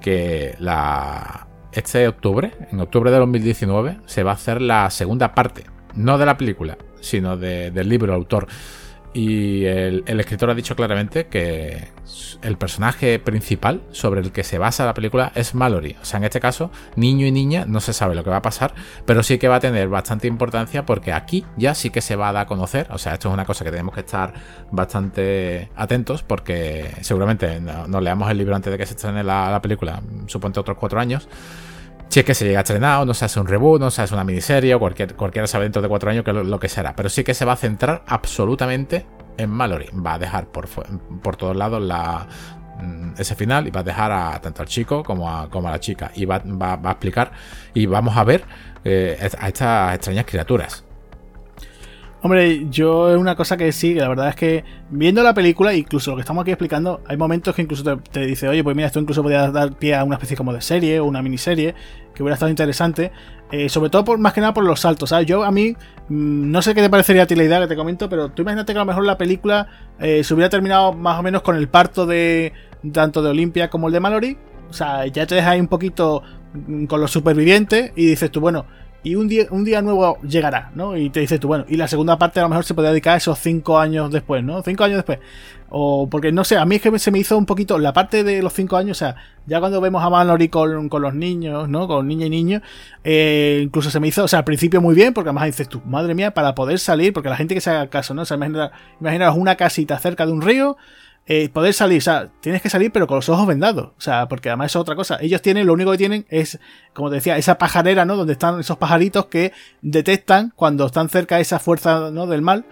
que la este octubre, en octubre de 2019, se va a hacer la segunda parte, no de la película, sino del libro autor. Y el, escritor ha dicho claramente que el personaje principal sobre el que se basa la película es Mallory. O sea, en este caso, niño y niña, no se sabe lo que va a pasar, pero sí que va a tener bastante importancia porque aquí ya sí que se va a dar a conocer. O sea, esto es una cosa que tenemos que estar bastante atentos porque seguramente nos leamos el libro antes de que se estrene la, la película, suponte otros cuatro años. Si es que se llega a estrenar, no se hace un reboot, no se hace una miniserie, o cualquier, cualquiera sabe dentro de cuatro años que lo, que será. Pero sí que se va a centrar absolutamente en Mallory. Va a dejar por, por todos lados la, mm, ese final y va a dejar a tanto al chico como a, como a la chica. Y va, a explicar y vamos a ver eh, a estas extrañas criaturas. Hombre, yo es una cosa que sí, la verdad es que viendo la película, incluso lo que estamos aquí explicando, hay momentos que incluso te, dice, oye, pues mira, esto incluso podría dar pie a una especie como de serie o una miniserie, que hubiera estado interesante, eh, sobre todo por más que nada por los saltos, ¿sabes? Yo a mí, mm, no sé qué te parecería a ti la idea que te comento, pero tú imagínate que a lo mejor la película eh, se hubiera terminado más o menos con el parto de tanto de Olimpia como el de Mallory, o sea, ya te dejas ahí un poquito mm, con los supervivientes y dices tú, bueno, y un día, un día nuevo llegará, ¿no? Y te dices tú, bueno, y la segunda parte a lo mejor se puede dedicar a esos cinco años después, ¿no? Cinco años después. O porque no sé, a mí es que se me hizo un poquito la parte de los cinco años, o sea, ya cuando vemos a Mallory con, con los niños, ¿no? Con niña y niño, eh, incluso se me hizo, o sea, al principio muy bien, porque además dices tú, madre mía, para poder salir, porque la gente que se haga caso, ¿no? O sea, imaginaros una casita cerca de un río, eh, poder salir, o sea, tienes que salir pero con los ojos vendados, o sea, porque además es otra cosa. Ellos tienen, lo único que tienen es, como te decía, esa pajarera, ¿no? Donde están esos pajaritos que detectan cuando están cerca de esa fuerza, ¿no? Del mal,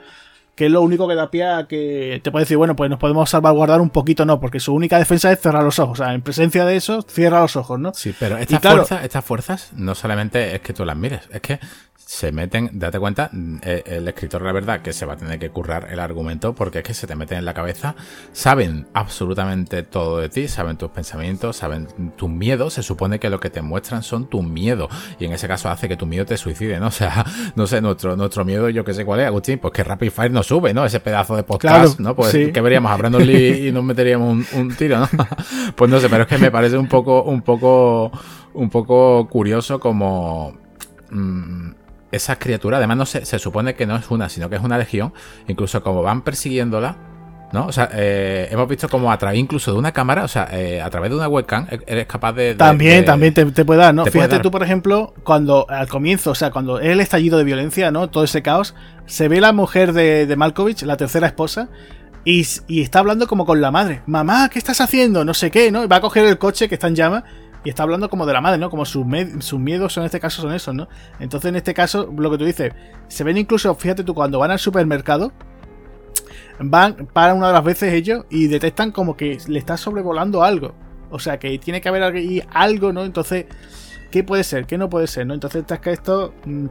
que es lo único que da pie a que te puede decir, bueno, pues nos podemos salvaguardar un poquito, no, porque su única defensa es cerrar los ojos, o sea, en presencia de eso, cierra los ojos, ¿no? Sí, pero estas, estas fuerzas no solamente es que tú las mires, es que se meten, date cuenta, eh, el escritor, la verdad, que se va a tener que currar el argumento porque es que se te meten en la cabeza, saben absolutamente todo de ti, saben tus pensamientos, saben tus miedos, se supone que lo que te muestran son tus miedos y en ese caso hace que tu miedo te suicide, ¿no? O sea, no sé, nuestro, nuestro miedo, yo que sé cuál es, Agustín, pues que Rapid Fire no sube, ¿no? Ese pedazo de podcast, ¿no? Pues que veríamos a Brandon Lee y nos meteríamos un, tiro, ¿no? pues no sé, pero es que me parece un poco, un poco, un poco curioso como... Mm, esas criaturas, además no se, se supone que no es una, sino que es una legión, incluso como van persiguiéndola, ¿no? O sea, eh, hemos visto como a través incluso de una cámara, o sea, eh, a través de una webcam, e-, eres capaz de... también, también te, puede dar, ¿no? Fíjate tú, por ejemplo, cuando al comienzo, o sea, cuando es el estallido de violencia, ¿no? Todo ese caos, se ve la mujer de, de Malkovich, la tercera esposa, y, y, está hablando como con la madre. Mamá, ¿qué estás haciendo? No sé qué, ¿no? Va a coger el coche que está en llama y está hablando como de la madre, ¿no? Como sus, sus miedos en este caso son esos, ¿no? Entonces en este caso, lo que tú dices, se ven incluso, fíjate tú, cuando van al supermercado, van para una de las veces ellos y detectan como que le está sobrevolando algo. O sea, que tiene que haber algo, ¿no? Entonces, ¿qué puede ser? ¿Qué no puede ser? ¿no? Entonces, que esto mm,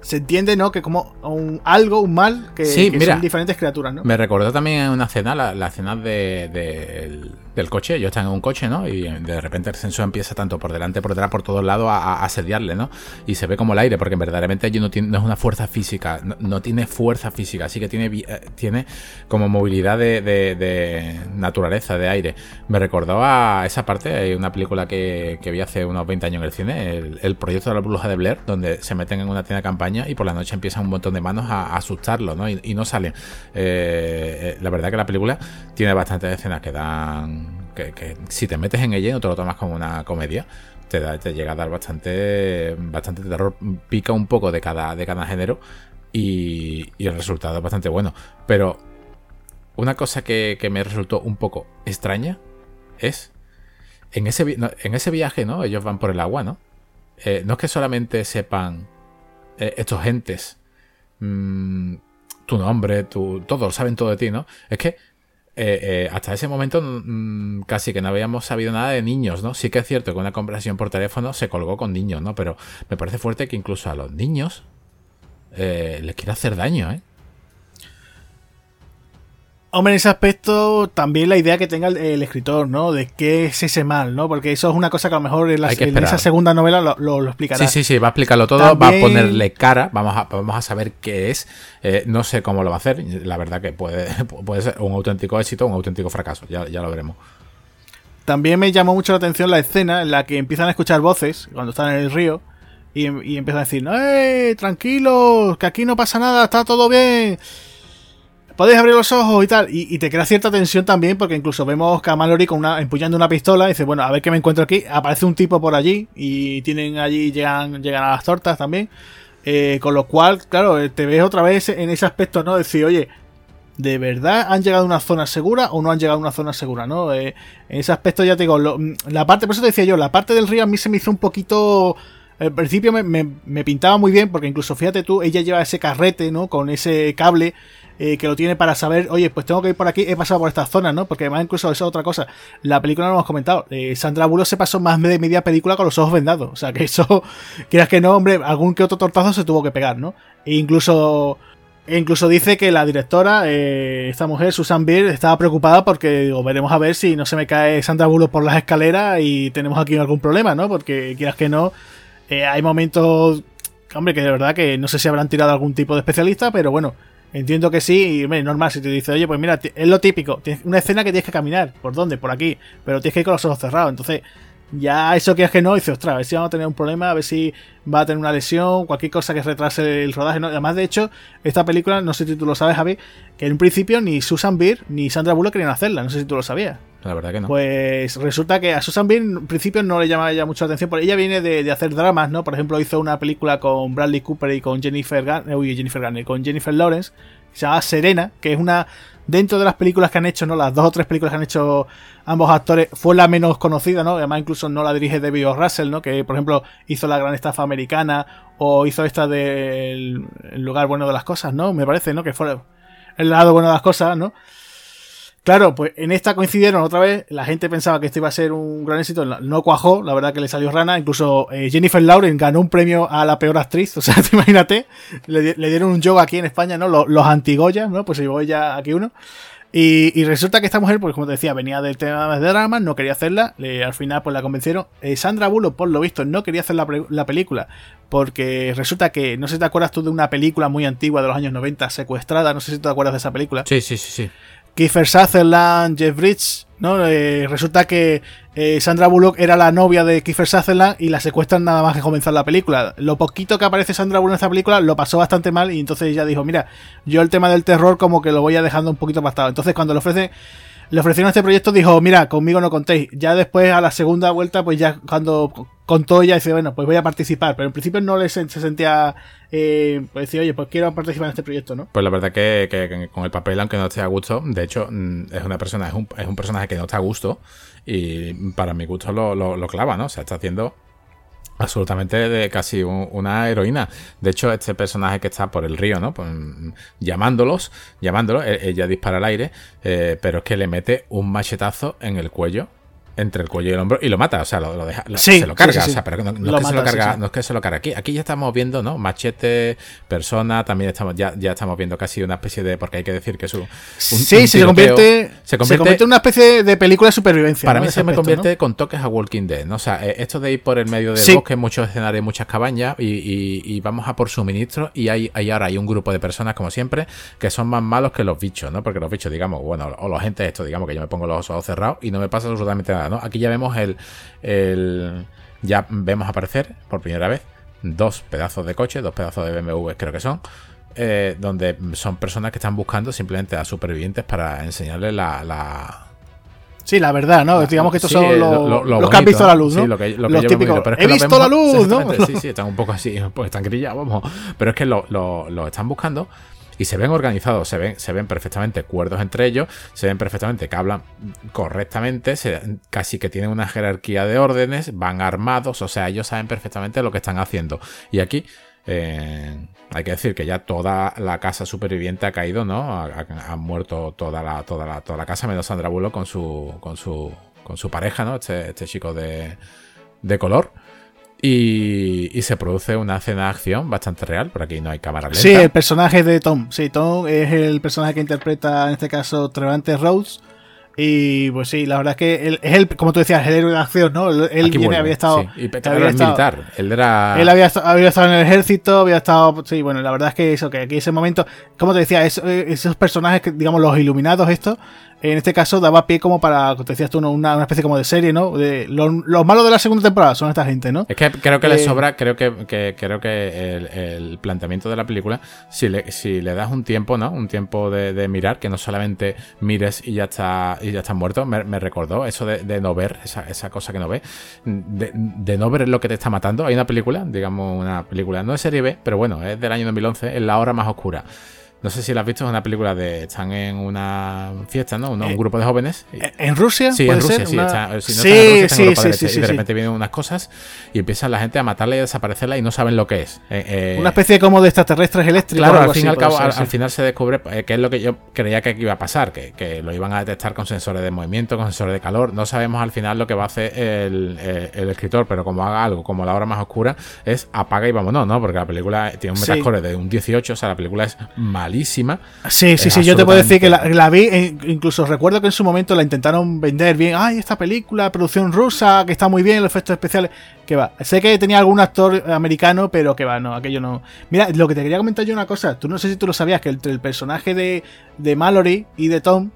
se entiende, ¿no? Que como un, algo, un mal, que, son diferentes criaturas, ¿no? Me recordó también una escena, la, la escena de, del coche, yo estaba en un coche, ¿no? Y de repente el sensor empieza tanto por delante, por detrás, por todos lados a, asediarle, ¿no? Y se ve como el aire, porque verdaderamente allí no, tiene, no es una fuerza física, no, tiene fuerza física, así que tiene, eh, tiene como movilidad de, naturaleza, de aire. Me recordó a esa parte, hay una película que, vi hace unos 20 años en el cine, el, proyecto de la bruja de Blair, donde se meten en una tienda de campaña y por la noche empiezan un montón de manos a, asustarlo, ¿no? Y, no salen. Eh, eh, la verdad que la película tiene bastantes escenas que dan que, si te metes en ella y no te lo tomas como una comedia, te, llega a dar bastante, bastante terror. Pica un poco de cada, de cada género y, el resultado es bastante bueno. Pero una cosa que, me resultó un poco extraña es. En ese, en ese viaje, ¿no? Ellos van por el agua, ¿no? Eh, no es que solamente sepan eh, estos gentes mm, tu nombre, tu, todo, saben todo de ti, ¿no? Es que eh, hasta ese momento mm, casi que no habíamos sabido nada de niños, ¿no? Sí que es cierto que una conversación por teléfono se colgó con niños, ¿no? Pero me parece fuerte que incluso a los niños les quiera hacer daño, ¿eh? Hombre, en ese aspecto también la idea que tenga el, escritor, ¿no? De qué es ese mal, ¿no? Porque eso es una cosa que a lo mejor en, esa segunda novela lo, lo, explicará. Sí, sí, sí, va a explicarlo todo, va a ponerle cara, vamos a, vamos a saber qué es. Eh, no sé cómo lo va a hacer, la verdad que puede, puede ser un auténtico éxito o un auténtico fracaso, ya, ya lo veremos. También me llamó mucho la atención la escena en la que empiezan a escuchar voces cuando están en el río y, y empiezan a decir, ¡eh, tranquilos, que aquí no pasa nada, está todo bien! Podéis abrir los ojos y tal. Y, te crea cierta tensión también, porque incluso vemos a Mallory con una, empuñando una pistola dice, bueno, a ver qué me encuentro aquí. Aparece un tipo por allí y tienen allí, llegan, llegan a las tortas también. Eh, con lo cual, claro, eh, te ves otra vez en ese aspecto, ¿no? Decir, oye, ¿de verdad han llegado a una zona segura o no han llegado a una zona segura, ¿no? Eh, en ese aspecto ya te digo, la parte, por eso te decía yo, la parte del río a mí se me hizo un poquito... Al principio me, me, pintaba muy bien, porque incluso fíjate tú, ella lleva ese carrete, ¿no? Con ese cable eh, que lo tiene para saber, oye, pues tengo que ir por aquí, he pasado por esta zona, ¿no? Porque además incluso eso es otra cosa. La película no lo hemos comentado. Eh, Sandra Bullock se pasó más de media película con los ojos vendados. O sea, que eso, quieras que no, hombre, algún que otro tortazo se tuvo que pegar, ¿no? E incluso... E incluso dice que la directora, eh, esta mujer, Susan Beer, estaba preocupada porque digo, veremos a ver si no se me cae Sandra Bullock por las escaleras y tenemos aquí algún problema, ¿no? Porque quieras que no, hay momentos, hombre, que de verdad que no sé si habrán tirado algún tipo de especialista, pero bueno, Entiendo que sí, y normal, si te dice, oye, pues mira, es lo típico, tienes una escena que tienes que caminar, ¿por dónde? Por aquí, pero tienes que ir con los ojos cerrados, entonces ya eso que es que no, dice, ostras, a ver si vamos a tener un problema, a ver si va a tener una lesión, cualquier cosa que retrase el rodaje. ¿no? Además, de hecho, esta película, no sé si tú lo sabes, Javi, que en un principio ni Susan Beer ni Sandra Bullock querían hacerla, no sé si tú lo sabías. La verdad que no. Pues resulta que a Susan Beer en principio no le llamaba ya mucho la atención, porque ella viene de, hacer dramas, ¿no? Por ejemplo, hizo una película con Bradley Cooper y con Jennifer Garner, uy, Jennifer Garner, con Jennifer Lawrence, se llama Serena, que es una dentro de las películas que han hecho, ¿no? Las dos o tres películas que han hecho ambos actores, fue la menos conocida, ¿no? Además, incluso no la dirige David o. Russell, ¿no? Que, por ejemplo, hizo La Gran Estafa Americana o hizo esta del lugar bueno de las cosas, ¿no? Me parece, ¿no? Que fue el lado bueno de las cosas, ¿no? Claro, pues en esta coincidieron otra vez. La gente pensaba que esto iba a ser un gran éxito. No cuajó, la verdad que le salió rana. Incluso eh, Jennifer Lawrence ganó un premio a la peor actriz. O sea, te imagínate. Le, dieron un job aquí en España, ¿no? Los, los antigoyas, ¿no? Pues se llevó ella aquí uno. Y, resulta que esta mujer, pues como te decía, venía del tema de drama, no quería hacerla. al final, pues la convencieron. Eh, Sandra Bullock, por lo visto, no quería hacer la, la, película. Porque resulta que, no sé si te acuerdas tú de una película muy antigua de los años 90, secuestrada. No sé si te acuerdas de esa película. Sí, sí, sí, sí. Kiefer Sutherland, Jeff Bridges, ¿no? Eh, resulta que eh, Sandra Bullock era la novia de Kiefer Sutherland y la secuestran nada más que comenzar la película. Lo poquito que aparece Sandra Bullock en esta película lo pasó bastante mal y entonces ella dijo, mira, yo el tema del terror como que lo voy a dejando un poquito pastado. Entonces cuando le ofrece le ofrecieron este proyecto, dijo, mira, conmigo no contéis. Ya después, a la segunda vuelta, pues ya cuando contó, ya dice, bueno, pues voy a participar. Pero en principio no le se, sentía, eh, pues decía, oye, pues quiero participar en este proyecto, ¿no? Pues la verdad que, con el papel, aunque no esté a gusto, de hecho, mm, es una persona, es un, es un personaje que no está a gusto. Y para mi gusto lo, lo, lo clava, ¿no? O sea, está haciendo absolutamente de casi una heroína. De hecho, este personaje que está por el río, ¿no? Pues, llamándolos, llamándolos, e-, ella dispara al aire, eh, pero es que le mete un machetazo en el cuello entre el cuello y el hombro y lo mata, o sea, lo, deja, se lo carga, o sea, pero no, es que se lo carga, no es que se lo carga aquí, aquí ya estamos viendo, ¿no? Machete, persona, también estamos, ya, ya estamos viendo casi una especie de, porque hay que decir que es un, sí, se, convierte, se, convierte, en una especie de película de supervivencia. Para mí se me convierte con toques a Walking Dead, ¿no? O sea, eh, esto de ir por el medio del bosque, muchos escenarios, muchas cabañas y, vamos a por suministro y hay, hay ahora hay un grupo de personas, como siempre, que son más malos que los bichos, ¿no? Porque los bichos, digamos, bueno, o la gente esto, digamos que yo me pongo los ojos cerrados y no me pasa absolutamente nada, ¿no? Aquí ya vemos el, el ya vemos aparecer por primera vez dos pedazos de coche, dos pedazos de BMW creo que son, eh, donde son personas que están buscando simplemente a supervivientes para enseñarles la, la Sí, la verdad, ¿no? Digamos que estos son los, que han visto la luz, ¿no? Sí, lo que, lo que los típicos. He visto la luz, ¿no? Sí, sí, están un poco así, pues están grillados, vamos. Pero es que lo, están buscando y se ven organizados, se ven, se ven perfectamente cuerdos entre ellos, se ven perfectamente que hablan correctamente, casi que tienen una jerarquía de órdenes, van armados, o sea, ellos saben perfectamente lo que están haciendo. Y aquí eh, hay que decir que ya toda la casa superviviente ha caído, ¿no? Han muerto toda la, toda la, toda la casa, menos Sandra Bullock con su, con su, con su pareja, ¿no? Este, este chico de, de color. Y, se produce una escena de acción bastante real, por aquí no hay cámara lenta. Sí, el personaje de Tom. Sí, Tom es el personaje que interpreta en este caso Trevante Rhodes. Y pues sí, la verdad es que él, es el, como tú decías, el héroe de acción, ¿no? Él, viene, había estado. Sí. Y había estado, militar. Él era. Él había, estado en el ejército, había estado. Sí, bueno, la verdad es que eso, que aquí ese momento. Como te decía, esos personajes, que, digamos, los iluminados, estos, en este caso daba pie como para, como te decías tú, una, una, especie como de serie, ¿no? De, los, malos de la segunda temporada son esta gente, ¿no? Es que creo que le eh, sobra, creo que, creo que el, planteamiento de la película, si le, si le das un tiempo, ¿no? Un tiempo de, mirar, que no solamente mires y ya está, y ya está muerto, me, recordó eso de, no ver, esa, cosa que no ve, de, no ver lo que te está matando. Hay una película, digamos, una película, no de serie B, pero bueno, es del año 2011, en la hora más oscura. No sé si la has visto, es una película de. Están en una fiesta, ¿no? Un, eh, grupo de jóvenes. ¿En Rusia? Sí, en Rusia, sí. Y de repente vienen unas cosas y empiezan la gente a matarla y a desaparecerla y no saben lo que es. Eh, eh, una especie como de extraterrestres eléctricos. Claro, al fin y al cabo, al, final se descubre que es lo que yo creía que iba a pasar, que, que, lo iban a detectar con sensores de movimiento, con sensores de calor. No sabemos al final lo que va a hacer el, el, escritor, pero como haga algo, como la hora más oscura, es apaga y vámonos, ¿no? Porque la película tiene un metascore de un 18, o sea, la película es malísima. Sí, sí, sí, yo te puedo decir que la, vi, eh, incluso recuerdo que en su momento la intentaron vender bien. Ay, esta película, producción rusa, que está muy bien, los efectos especiales. Que va. Sé que tenía algún actor americano, pero que va, no, aquello no. Mira, lo que te quería comentar yo una cosa. Tú no sé si tú lo sabías, que entre el personaje de, de Mallory y de Tom,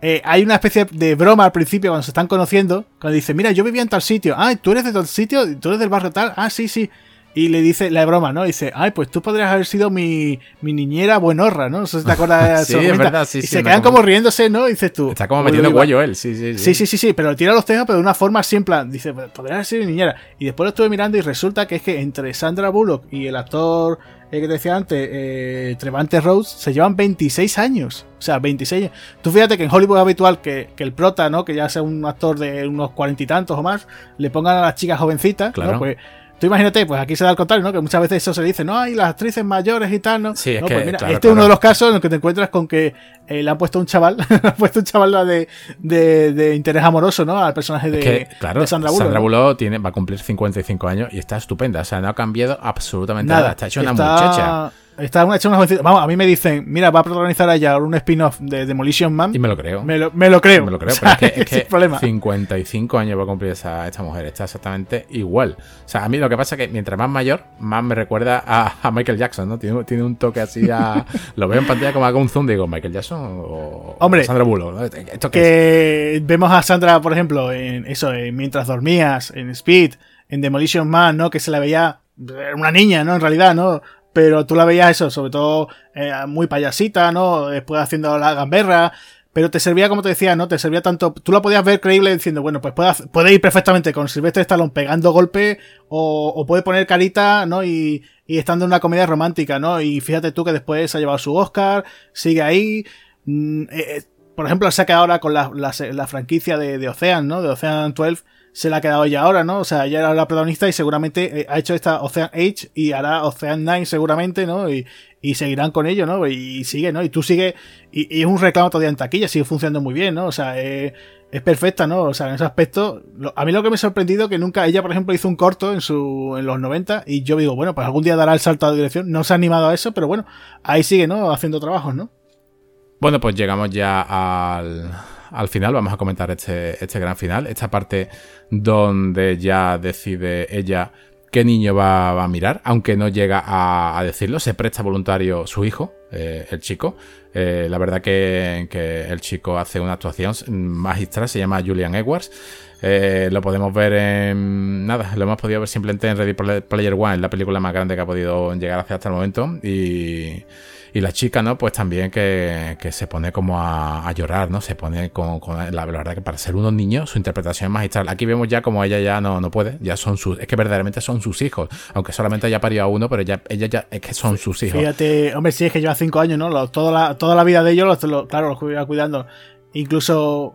eh, hay una especie de broma al principio cuando se están conociendo. Cuando dice, mira, yo vivía en tal sitio. Ah, tú eres de tal sitio, tú eres del barrio tal. Ah, sí, sí. Y le dice, la broma, ¿no? Dice, ay, pues tú podrías haber sido mi, mi niñera buenorra, ¿no? No sé si te acuerdas de sí, es verdad, sí, Y sí, se quedan como riéndose, ¿no? dices tú. Está como metiendo cuello él, sí, sí, sí. Sí, sí, sí, pero tira los tejas, pero de una forma así, en plan, dice, pues, podrías haber sido mi niñera. Y después lo estuve mirando y resulta que es que entre Sandra Bullock y el actor eh, que te decía antes, eh, Trevante Rose, se llevan 26 años. O sea, 26 años. Tú fíjate que en Hollywood es habitual que, que el prota, ¿no? Que ya sea un actor de unos cuarenta y tantos o más, le pongan a las chicas jovencitas, claro. ¿no? Pues Tú imagínate, pues aquí se da al contrario, ¿no? Que muchas veces eso se dice, no, hay las actrices mayores y tal, ¿no? Sí, es no, que, pues mira, este es uno de los casos en los que te encuentras con que eh, le han puesto un chaval, le han puesto un chaval de, de, de, interés amoroso, ¿no? Al personaje de, que, claro, Sandra Bullock. Sandra Bullock tiene, va a cumplir 55 años y está estupenda, o sea, no ha cambiado absolutamente nada, está hecho una muchacha. Está hecho una Vamos, a mí me dicen, mira, va a protagonizar allá un spin-off de Demolition Man. Y me lo creo. Me lo, me lo creo. Me lo creo, pero es que, es 55 años va a cumplir esa, esta mujer. Está exactamente igual. O sea, a mí lo que pasa es que mientras más mayor, más me recuerda a, Michael Jackson, ¿no? Tiene, tiene un toque así a... lo veo en pantalla como hago un zoom digo, ¿Michael Jackson o, Hombre, Sandra Bullock? ¿no? ¿Esto que vemos a Sandra, por ejemplo, en eso, mientras dormías, en Speed, en Demolition Man, ¿no? Que se la veía una niña, ¿no? En realidad, ¿no? Pero tú la veías eso, sobre todo eh, muy payasita, ¿no? Después haciendo la gamberra, pero te servía, como te decía, ¿no? Te servía tanto, tú la podías ver creíble diciendo, bueno, pues puede, ir perfectamente con Silvestre Stallone pegando golpe o, puede poner carita, ¿no? Y, y estando en una comedia romántica, ¿no? Y fíjate tú que después ha llevado su Oscar, sigue ahí. Mm, eh, eh, por ejemplo, quedado ahora con la, la, la franquicia de, de, Ocean, ¿no? De Ocean 12 se la ha quedado ella ahora, ¿no? O sea, ella era la protagonista y seguramente eh, ha hecho esta Ocean Age y hará Ocean 9 seguramente, ¿no? Y, seguirán con ello, ¿no? Y, sigue, ¿no? Y tú sigue, y, es un reclamo todavía en taquilla, sigue funcionando muy bien, ¿no? O sea, es, perfecta, ¿no? O sea, en ese aspecto, a mí lo que me ha sorprendido que nunca, ella por ejemplo hizo un corto en su, en los 90 y yo digo, bueno, pues algún día dará el salto a la dirección, no se ha animado a eso, pero bueno, ahí sigue, ¿no? Haciendo trabajos, ¿no? Bueno, pues llegamos ya al al final, vamos a comentar este, este gran final, esta parte donde ya decide ella qué niño va, a mirar, aunque no llega a, decirlo, se presta voluntario su hijo, eh, el chico, Eh, la verdad que, el chico hace una actuación magistral, se llama Julian Edwards. Eh, lo podemos ver en. Nada, lo hemos podido ver simplemente en Ready Player One, la película más grande que ha podido llegar hasta el momento. Y y la chica, ¿no? Pues también que, se pone como a, llorar, ¿no? Se pone con, la, verdad que para ser unos niños su interpretación es magistral. Aquí vemos ya como ella ya no, no puede, ya son sus, es que verdaderamente son sus hijos, aunque solamente haya parido a uno, pero ya, ella ya es que son sus hijos. Fíjate, hombre, sí, es que lleva cinco años, ¿no? toda, la, toda la vida de ellos, claro, los iba cuidando. Incluso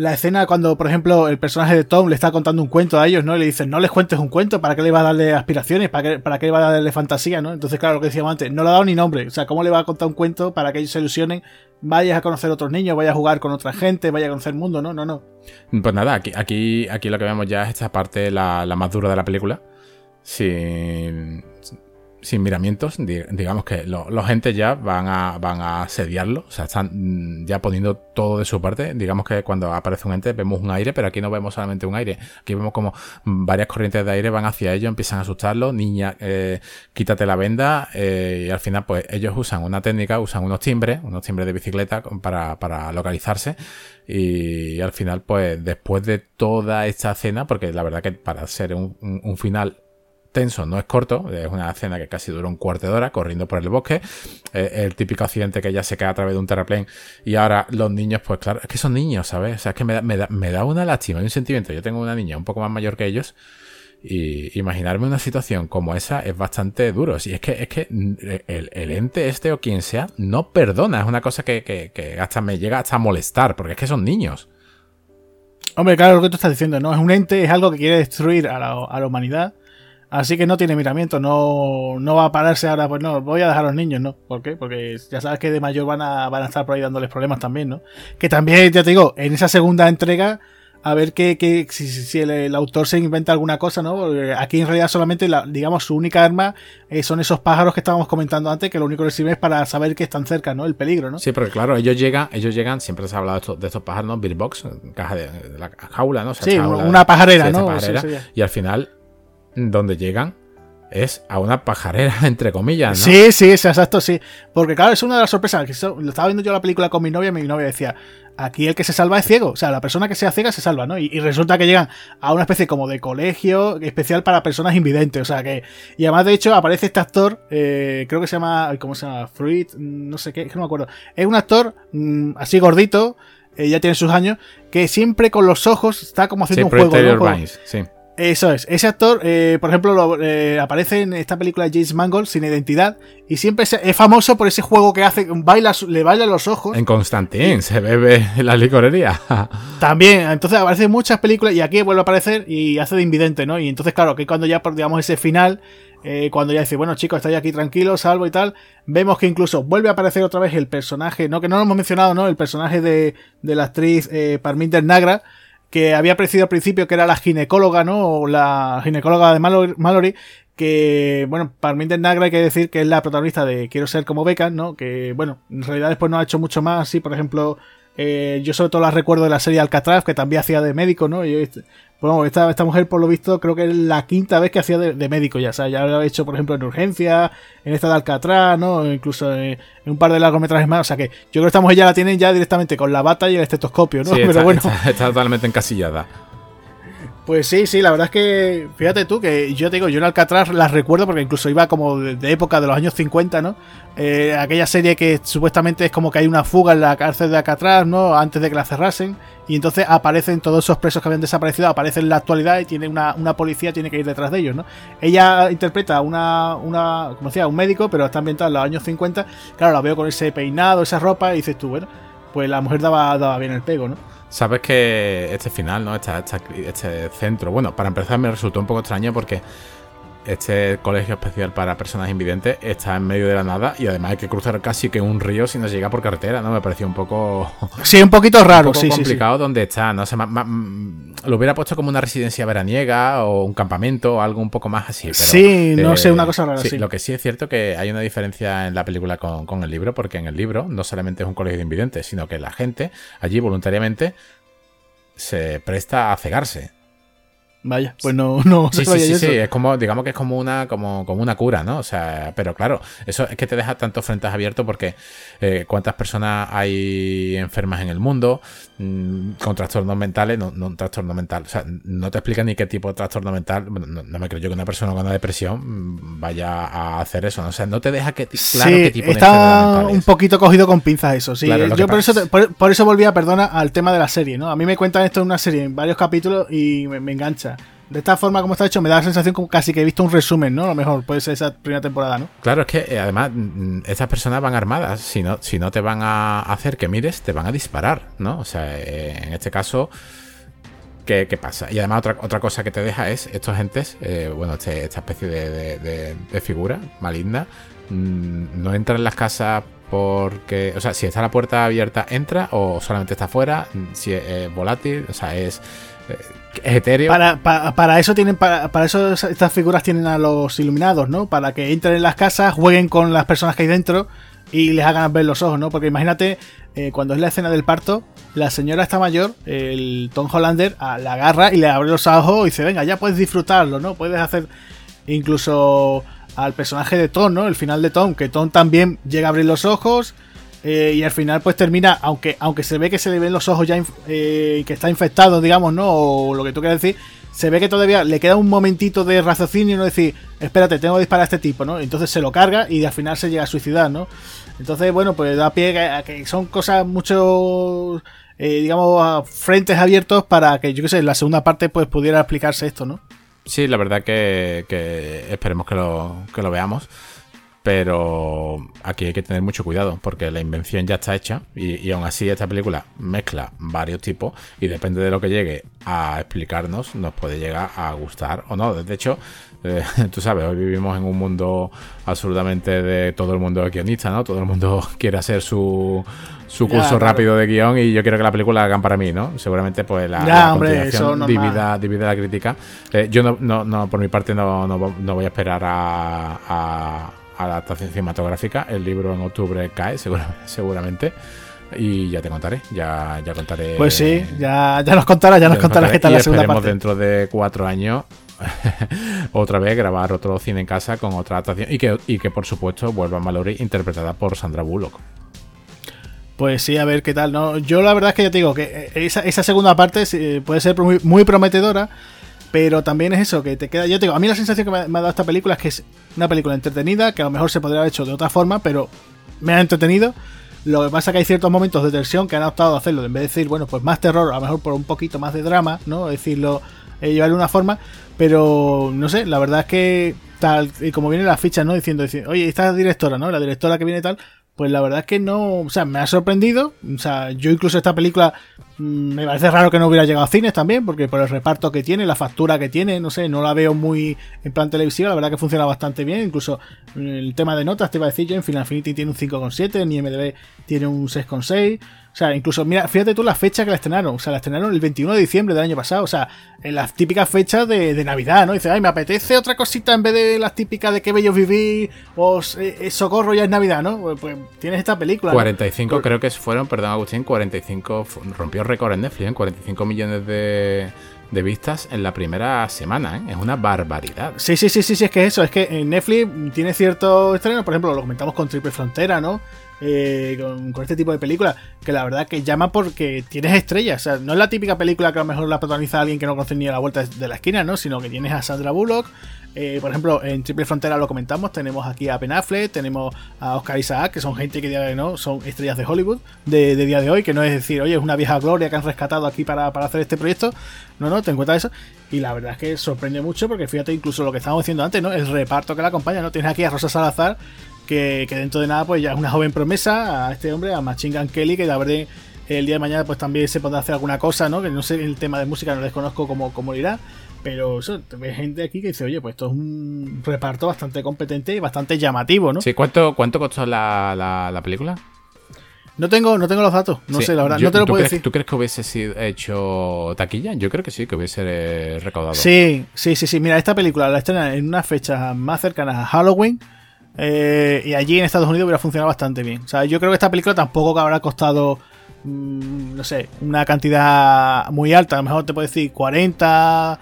la escena cuando, por ejemplo, el personaje de Tom le está contando un cuento a ellos, ¿no? Y le dicen, no les cuentes un cuento, ¿para qué le va a darle aspiraciones? ¿Para qué, para qué le va a darle fantasía, no? Entonces, claro, lo que decíamos antes, no le ha dado ni nombre. O sea, ¿cómo le va a contar un cuento para que ellos se ilusionen? Vayas a conocer otros niños, vayas a jugar con otra gente, vayas a conocer el mundo, no, no, no. Pues nada, aquí, aquí, aquí lo que vemos ya es esta parte, la, la más dura de la película. Sin, sin miramientos, digamos que los gente ya van a, van a sediarlo, o sea, están mm, ya poniendo todo de su parte. Digamos que cuando aparece un ente vemos un aire, pero aquí no vemos solamente un aire, aquí vemos como varias corrientes de aire van hacia ellos, empiezan a asustarlo, niña, eh, quítate la venda, eh, y al final pues ellos usan una técnica, usan unos timbres, unos timbres de bicicleta para, para localizarse, y al final pues después de toda esta escena, porque la verdad que para ser un, un final tenso, no es corto, es una escena que casi dura un cuarto de hora corriendo por el bosque, el típico accidente que ya se cae a través de un terraplén y ahora los niños, pues claro, es que son niños, ¿sabes? O sea, es que me da, me da, me da una lástima y un sentimiento. Yo tengo una niña un poco más mayor que ellos y imaginarme una situación como esa es bastante duro. Y es que, es que el, ente este o quien sea no perdona, es una cosa que, que, hasta me llega hasta molestar, porque es que son niños. Hombre, claro, lo que tú estás diciendo, ¿no? Es un ente, es algo que quiere destruir a la, a la humanidad Así que no tiene miramiento, no, no va a pararse ahora, pues no, voy a dejar a los niños, ¿no? ¿Por qué? Porque ya sabes que de mayor van a, van a estar por ahí dándoles problemas también, ¿no? Que también, ya te digo, en esa segunda entrega, a ver que, si, si el, autor se inventa alguna cosa, ¿no? Porque aquí en realidad solamente, la, digamos, su única arma eh, son esos pájaros que estábamos comentando antes, que lo único que sirve es para saber que están cerca, ¿no? El peligro, ¿no? Sí, porque claro, ellos llegan, ellos llegan, siempre se ha hablado de estos, de estos pájaros, ¿no? Box, caja de, la jaula, ¿no? sí, una pajarera, ¿no? y al final donde llegan es a una pajarera, entre comillas, ¿no? Sí, sí, exacto, sí. Porque claro, es una de las sorpresas. Que lo estaba viendo yo la película con mi novia y mi novia decía, aquí el que se salva es ciego. O sea, la persona que sea ciega se salva, ¿no? Y, resulta que llegan a una especie como de colegio especial para personas invidentes. O sea, que... Y además, de hecho, aparece este actor, eh, creo que se llama, ¿cómo se llama? Fruit, no sé qué, no me acuerdo. Es un actor mm, así gordito, eh, ya tiene sus años, que siempre con los ojos está como haciendo un juego. ¿no? sí. Eso es. Ese actor, eh, por ejemplo, eh, aparece en esta película de James Mangold sin identidad y siempre es famoso por ese juego que hace, baila, le baila los ojos. En Constantine se bebe en la licorería. También, entonces aparece en muchas películas y aquí vuelve a aparecer y hace de invidente, ¿no? Y entonces, claro, que cuando ya, digamos, ese final, eh, cuando ya dice, bueno chicos, estáis aquí tranquilos, salvo y tal, vemos que incluso vuelve a aparecer otra vez el personaje, ¿no? Que no lo hemos mencionado, ¿no? El personaje de, de la actriz Parminder Nagra que había aparecido al principio, que era la ginecóloga, ¿no? O la ginecóloga de Mallory, que, bueno, Parminder Nagra hay que decir que es la protagonista de Quiero ser como Beckham, ¿no? Que, bueno, en realidad después no ha hecho mucho más, sí, por ejemplo, eh, yo sobre todo la recuerdo de la serie Alcatraz, que también hacía de médico, ¿no? Y, bueno, esta, esta mujer, por lo visto, creo que es la quinta vez que hacía de, médico ya. Sea, ya lo ha hecho, por ejemplo, en Urgencia, en esta de Alcatraz, ¿no? Incluso en, un par de largometrajes más. O sea que yo creo que esta mujer ya la tienen ya directamente con la bata y el estetoscopio, ¿no? Pero bueno. está totalmente encasillada. Pues sí, sí, la verdad es que fíjate tú que yo te digo, yo en Alcatraz las recuerdo porque incluso iba como de, época de los años 50, ¿no? Eh, aquella serie que supuestamente es como que hay una fuga en la cárcel de Alcatraz, ¿no? Antes de que la cerrasen. Y entonces aparecen todos esos presos que habían desaparecido, aparecen en la actualidad y tiene una, una policía, tiene que ir detrás de ellos, ¿no? Ella interpreta una, una, como decía, un médico, pero está ambientada en los años 50. Claro, la veo con ese peinado, esa ropa, y dices tú, bueno, pues la mujer daba, daba bien el pego, ¿no? Sabes que este final, ¿no? Este, este centro. Bueno, para empezar me resultó un poco extraño porque este colegio especial para personas invidentes está en medio de la nada y además hay que cruzar casi que un río si no llega por carretera, ¿no? Me pareció un poco... Sí, un poquito raro, un poco complicado donde está, no sé, mm, lo hubiera puesto como una residencia veraniega o un campamento o algo un poco más así. Pero, sí, no sé, una cosa rara, sí, Lo que sí es cierto que hay una diferencia en la película con, con el libro, porque en el libro no solamente es un colegio de invidentes, sino que la gente allí voluntariamente se presta a cegarse Vaya, pues no, no sí, sí, sí, sí, es como, digamos que es como una, como, como una cura, ¿no? O sea, pero claro, eso es que te deja tantos frentes abiertos porque eh, cuántas personas hay enfermas en el mundo mm, con trastornos mentales, no, no un trastorno mental, o sea, no te explica ni qué tipo de trastorno mental, no, me creo yo que una persona con una depresión mm, vaya a hacer eso, ¿no? o sea, no te deja que claro qué tipo de está un poquito cogido con pinzas eso, sí. yo por eso, por, eso volvía, perdona, al tema de la serie, ¿no? A mí me cuentan esto en una serie, en varios capítulos y me engancha. De esta forma, como está hecho, me da la sensación como casi que he visto un resumen, ¿no? A lo mejor puede ser esa primera temporada, ¿no? Claro, es que eh, además mm, estas personas van armadas. Si no, si no te van a hacer que mires, te van a disparar, ¿no? O sea, eh, en este caso, ¿qué, pasa? Y además otra, otra cosa que te deja es estos gentes, eh, bueno, este, esta especie de, figura maligna, mm, no entra en las casas porque, o sea, si está la puerta abierta, entra o solamente está afuera, si es volátil, o sea, es etéreo. Para, para, eso tienen, para, para, eso estas figuras tienen a los iluminados, ¿no? Para que entren en las casas, jueguen con las personas que hay dentro y les hagan ver los ojos, ¿no? Porque imagínate, eh, cuando es la escena del parto, la señora está mayor, el Tom Hollander la agarra y le abre los ojos y dice, venga, ya puedes disfrutarlo, ¿no? Puedes hacer incluso al personaje de Tom, ¿no? El final de Tom, que Tom también llega a abrir los ojos eh, y al final pues termina, aunque, aunque se ve que se le ven los ojos ya eh, que está infectado, digamos, ¿no? O lo que tú quieras decir, se ve que todavía le queda un momentito de raciocinio, ¿no? Decir, espérate, tengo que disparar a este tipo, ¿no? Entonces se lo carga y al final se llega a suicidar, ¿no? Entonces, bueno, pues da pie a que son cosas mucho, eh, digamos, frentes abiertos para que, yo qué sé, en la segunda parte pues pudiera explicarse esto, ¿no? Sí, la verdad que, que esperemos que lo, que lo veamos. Pero aquí hay que tener mucho cuidado porque la invención ya está hecha y, aún así esta película mezcla varios tipos y depende de lo que llegue a explicarnos nos puede llegar a gustar o no. De hecho, eh, tú sabes, hoy vivimos en un mundo absolutamente de todo el mundo guionista, ¿no? Todo el mundo quiere hacer su, su curso rápido de guion y yo quiero que la película la hagan para mí, ¿no? Seguramente pues la, ya, continuación divida, la crítica. Eh, yo no, no, por mi parte no, no, voy a esperar a adaptación cinematográfica. El libro en octubre cae, seguramente. Y ya te contaré, ya, ya contaré. Pues sí, ya, ya nos contarás, ya, nos contarás qué tal la segunda parte. dentro de cuatro años otra vez grabar otro cine en casa con otra adaptación y que, y que por supuesto vuelva a Mallory interpretada por Sandra Bullock. Pues sí, a ver qué tal, ¿no? Yo la verdad es que ya te digo que esa, esa segunda parte puede ser muy, muy prometedora pero también es eso, que te queda. Yo te digo, a mí la sensación que me ha, dado esta película es que es una película entretenida, que a lo mejor se podría haber hecho de otra forma, pero me ha entretenido. Lo que pasa es que hay ciertos momentos de tensión que han optado a hacerlo. En vez de decir, bueno, pues más terror, a lo mejor por un poquito más de drama, ¿no? Decirlo, eh, llevarle una forma. Pero no sé, la verdad es que tal, y como viene la ficha, ¿no? Diciendo, oye, esta directora, ¿no? La directora que viene tal, pues la verdad es que no, o sea, me ha sorprendido. O sea, yo incluso esta película mm, me parece raro que no hubiera llegado a cines también, porque por el reparto que tiene, la factura que tiene, no sé, no la veo muy en plan televisiva, la verdad que funciona bastante bien. Incluso el tema de notas, te iba a decir yo, en Final Fantasy tiene un 5,7, en IMDB tiene un 6,6. O sea, incluso, mira, fíjate tú la fecha que la estrenaron. O sea, la estrenaron el 21 de diciembre del año pasado. O sea, en las típicas fechas de, Navidad, ¿no? Dice, ay, me apetece otra cosita en vez de las típicas de qué bello vivir o eh, eh, socorro ya es Navidad, ¿no? Pues, pues tienes esta película. 45 creo que fueron, perdón Agustín, 45, rompió récord en Netflix, ¿eh? 45 millones de, de vistas en la primera semana, ¿eh? Es una barbaridad. Sí, sí, sí, sí, sí, es que eso, es que Netflix tiene cierto estreno, por ejemplo, lo comentamos con Triple Frontera, ¿no? Eh, con, este tipo de películas, que la verdad que llama porque tienes estrellas. O sea, no es la típica película que a lo mejor la protagoniza alguien que no conoce ni a la vuelta de la esquina, ¿no? Sino que tienes a Sandra Bullock. Eh, por ejemplo, en Triple Frontera lo comentamos, tenemos aquí a Ben Affleck, tenemos a Oscar Isaac, que son gente que no son estrellas de Hollywood de, día de hoy, que no es decir, oye, es una vieja gloria que han rescatado aquí para, para hacer este proyecto. No, no, ten en cuenta eso. Y la verdad es que sorprende mucho porque fíjate incluso lo que estábamos diciendo antes, ¿no? El reparto que la acompaña, ¿no? Tienes aquí a Rosa Salazar, que, dentro de nada pues ya es una joven promesa a este hombre, a Machine Gun Kelly, que la verdad el día de mañana pues también se podrá hacer alguna cosa, ¿no? Que no sé el tema de música, no desconozco cómo, cómo irá. Pero eso, ves gente aquí que dice, oye, pues esto es un reparto bastante competente y bastante llamativo, ¿no? Sí, ¿cuánto, cuánto costó la, la, película? No tengo, no tengo los datos, no sé, la verdad, no te lo puedo decir. ¿Tú crees que hubiese sido hecho taquilla? Yo creo que sí, que hubiese eh, recaudado. Sí, sí, sí, sí. Mira, esta película la estrenan en unas fechas más cercanas a Halloween eh, y allí en Estados Unidos hubiera funcionado bastante bien. O sea, yo creo que esta película tampoco habrá costado, mm, no sé, una cantidad muy alta. A lo mejor te puedo decir 40,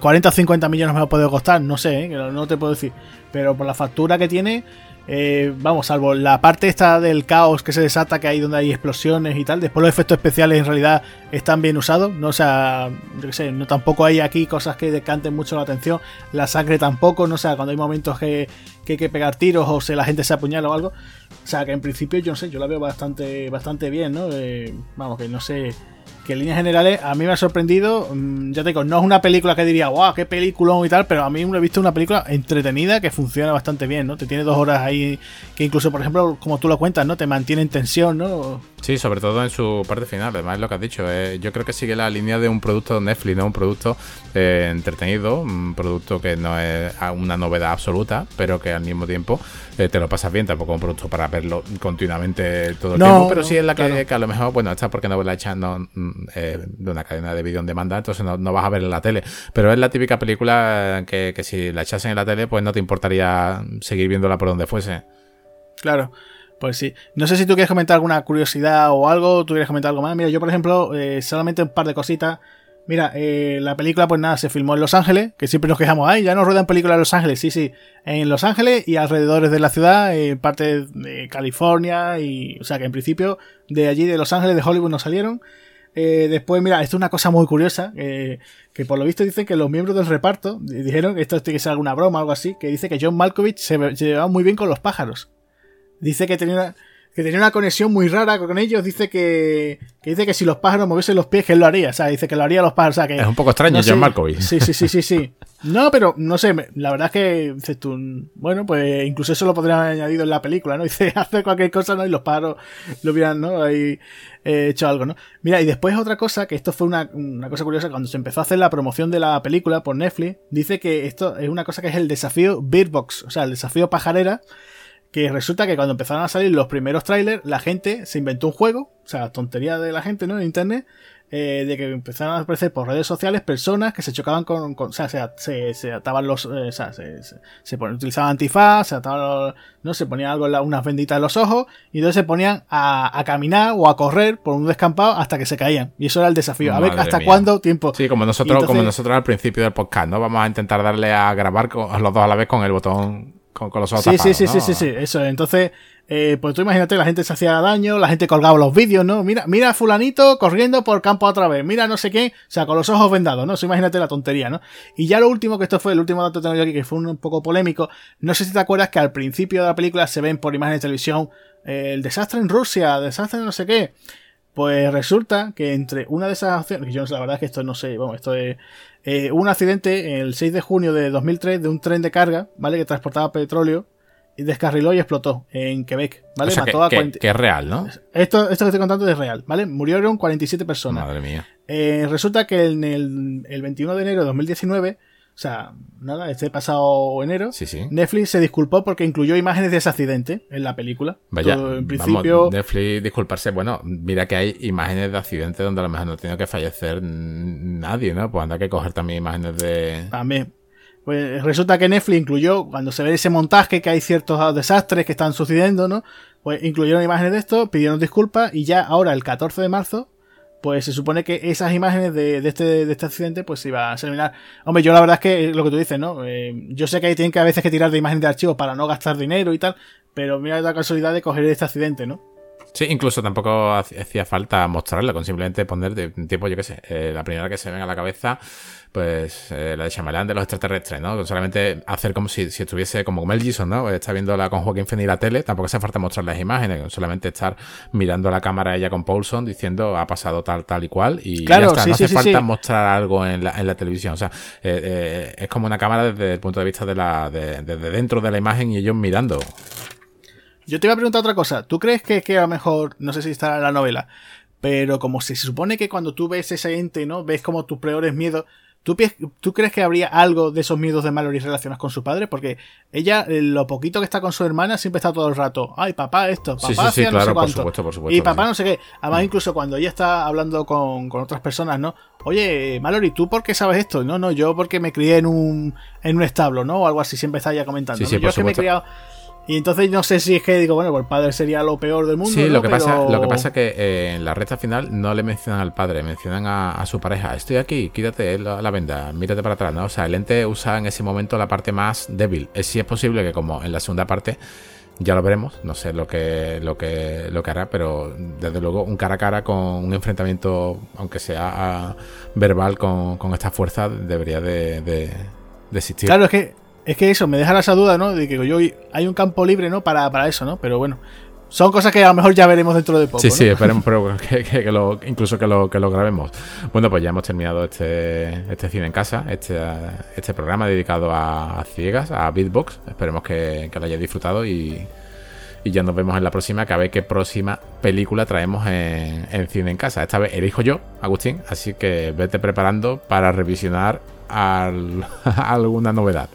40 o 50 millones me lo puede costar, no sé, ¿eh? no te puedo decir. Pero por la factura que tiene, eh, vamos, salvo la parte esta del caos que se desata, que hay donde hay explosiones y tal. Después los efectos especiales en realidad están bien usados. No, o sea, yo sé, no tampoco hay aquí cosas que decanten mucho la atención. La sangre tampoco, no o sea, cuando hay momentos que, hay que pegar tiros o se la gente se apuñala o algo. O sea, que en principio yo no sé, yo la veo bastante, bastante bien, ¿no? Eh, vamos, que no sé que en líneas generales a mí me ha sorprendido. Mm, ya te digo, no es una película que diría, guau, qué película y tal, pero a mí me he visto una película entretenida que funciona bastante bien, ¿no? Te tiene dos horas ahí que incluso, por ejemplo, como tú lo cuentas, ¿no? Te mantiene en tensión, ¿no? Sí, sobre todo en su parte final, además es lo que has dicho. Eh, yo creo que sigue la línea de un producto de Netflix, ¿no? Un producto eh, entretenido, un producto que no es una novedad absoluta, pero que al mismo tiempo eh, te lo pasas bien, tampoco un producto para verlo continuamente todo el tiempo, pero sí es la que, a lo mejor, bueno, esta porque no la echando mm, de una cadena de vídeo en demanda, entonces no, vas a ver en la tele, pero es la típica película que, que si la echasen en la tele, pues no te importaría seguir viéndola por donde fuese. Claro. Pues sí. No sé si tú quieres comentar alguna curiosidad o algo, tú quieres comentar algo más. Mira, yo por ejemplo, eh, solamente un par de cositas. Mira, eh, la película, pues nada, se filmó en Los Ángeles, que siempre nos quejamos, ay, ya nos ruedan películas en Los Ángeles, sí, sí, en Los Ángeles y alrededores de la ciudad, en parte de California, y, o sea, que en principio de allí, de Los Ángeles, de Hollywood, no salieron. Eh, después, mira, esto es una cosa muy curiosa, que por lo visto dicen que los miembros del reparto dijeron esto tiene que ser alguna broma o algo así, que dice que John Malkovich se llevaba muy bien con los pájaros. Dice que tenía una, que tenía una conexión muy rara con ellos. Dice que, que dice que si los pájaros moviesen los pies, que él lo haría. O sea, dice que lo haría los pájaros. O sea, que, es un poco extraño, John Markovic. Sí, sí, sí, sí, sí. No, pero no sé, la verdad es que dices tú, bueno, pues incluso eso lo podrían haber añadido en la película, ¿no? Dice, hacer cualquier cosa, ¿no? Y los pájaros lo hubieran, ¿no? Ahí eh, hecho algo, ¿no? Mira, y después otra cosa, que esto fue una, una cosa curiosa, cuando se empezó a hacer la promoción de la película por Netflix, dice que esto es una cosa que es el desafío Beatbox, o sea, el desafío pajarera, que resulta que cuando empezaron a salir los primeros trailers, la gente se inventó un juego, o sea, tontería de la gente, ¿no? En internet, eh, de que empezaron a aparecer por redes sociales personas que se chocaban con, o sea, se, se, ataban los, eh, o sea, se, se, utilizaban antifaz, se ataban, no, se ponían algo, unas benditas en los ojos, y entonces se ponían a, a, caminar o a correr por un descampado hasta que se caían. Y eso era el desafío. A ver hasta cuándo tiempo. Sí, como nosotros, como nosotros al principio del podcast, ¿no? Vamos a intentar darle a grabar con, los dos a la vez con el botón con, los ojos sí, sí, sí, sí, sí, sí, eso. Entonces, eh, pues tú imagínate, la gente se hacía daño, la gente colgaba los vídeos, ¿no? Mira, mira fulanito corriendo por campo otra vez, mira no sé qué, o sea, con los ojos vendados, ¿no? Eso imagínate la tontería, ¿no? Y ya lo último, que esto fue el último dato que tengo yo aquí, que fue un, poco polémico, no sé si te acuerdas que al principio de la película se ven por imágenes de televisión eh, el desastre en Rusia, desastre en no sé qué. Pues resulta que entre una de esas acciones, que yo la verdad es que esto no sé, bueno, esto es eh, un accidente el 6 de junio de 2003 de un tren de carga, ¿vale? Que transportaba petróleo y descarriló y explotó en Quebec, ¿vale? Mató que, a que, es real, ¿no? Esto, esto que estoy contando es real, ¿vale? Murieron 47 personas. Madre mía. Eh, resulta que en el, el 21 de enero de 2019 o sea, nada, este pasado enero, Netflix se disculpó porque incluyó imágenes de ese accidente en la película. Vaya, en principio... Netflix disculparse, bueno, mira que hay imágenes de accidentes donde a lo mejor no tiene que fallecer nadie, ¿no? Pues anda que coger también imágenes de... También. Pues resulta que Netflix incluyó, cuando se ve ese montaje que hay ciertos desastres que están sucediendo, ¿no? Pues incluyeron imágenes de esto, pidieron disculpas y ya ahora, el 14 de marzo, pues se supone que esas imágenes de, este, de este accidente pues iba a eliminar. Hombre, yo la verdad es que lo que tú dices, ¿no? Eh, yo sé que hay tienen que a veces que tirar de imágenes de archivo para no gastar dinero y tal, pero mira la casualidad de coger este accidente, ¿no? Sí, incluso tampoco hacía falta mostrarla, con simplemente poner de tipo, yo qué sé, eh, la primera que se venga a la cabeza pues eh, la de Shyamalan de los extraterrestres, ¿no? Solamente hacer como si, estuviese como Mel Gibson, ¿no? Está viéndola con Joaquin Phoenix la tele, tampoco hace falta mostrar las imágenes, solamente estar mirando la cámara ella con Paulson diciendo ha pasado tal, tal y cual y claro, ya está. no hace falta mostrar algo en la, en la televisión, o sea, eh, eh, es como una cámara desde el punto de vista de la, de, desde dentro de la imagen y ellos mirando. Yo te iba a preguntar otra cosa. ¿Tú crees que, que a lo mejor, no sé si está en la novela, pero como se supone que cuando tú ves ese ente, ¿no? Ves como tus peores miedos ¿Tú, ¿Tú, crees que habría algo de esos miedos de Mallory relacionados con su padre? Porque ella, eh, lo poquito que está con su hermana, siempre está todo el rato. Ay, papá, esto, papá, sí, sí, claro, Por supuesto, por supuesto, y papá, no sé qué. Además, mm. incluso cuando ella está hablando con, con, otras personas, ¿no? Oye, Mallory, ¿tú por qué sabes esto? No, no, yo porque me crié en un, en un establo, ¿no? O algo así, siempre está ella comentando. Yo es que me he criado Y entonces no sé si es que digo, bueno, pues el padre sería lo peor del mundo. Sí, lo, que pasa, lo que pasa es que eh, en la recta final no le mencionan al padre, mencionan a, su pareja. Estoy aquí, quítate la, venda, mírate para atrás, ¿no? O sea, el ente usa en ese momento la parte más débil. Es, si es posible que como en la segunda parte ya lo veremos, no sé lo que, lo que, lo que hará, pero desde luego un cara a cara con un enfrentamiento, aunque sea ah, verbal con, esta fuerza, debería de, de, existir. Claro, es que, es que eso, me deja esa duda, ¿no? De que yo hay un campo libre, ¿no? Para, para eso, ¿no? Pero bueno, son cosas que a lo mejor ya veremos dentro de poco. Sí, sí, esperemos que, lo, incluso que lo, que lo grabemos. Bueno, pues ya hemos terminado este, este cine en casa, este, este programa dedicado a, ciegas, a beatbox. Esperemos que, lo hayáis disfrutado y, ya nos vemos en la próxima, que a ver qué próxima película traemos en, cine en casa. Esta vez elijo yo, Agustín, así que vete preparando para revisionar alguna novedad.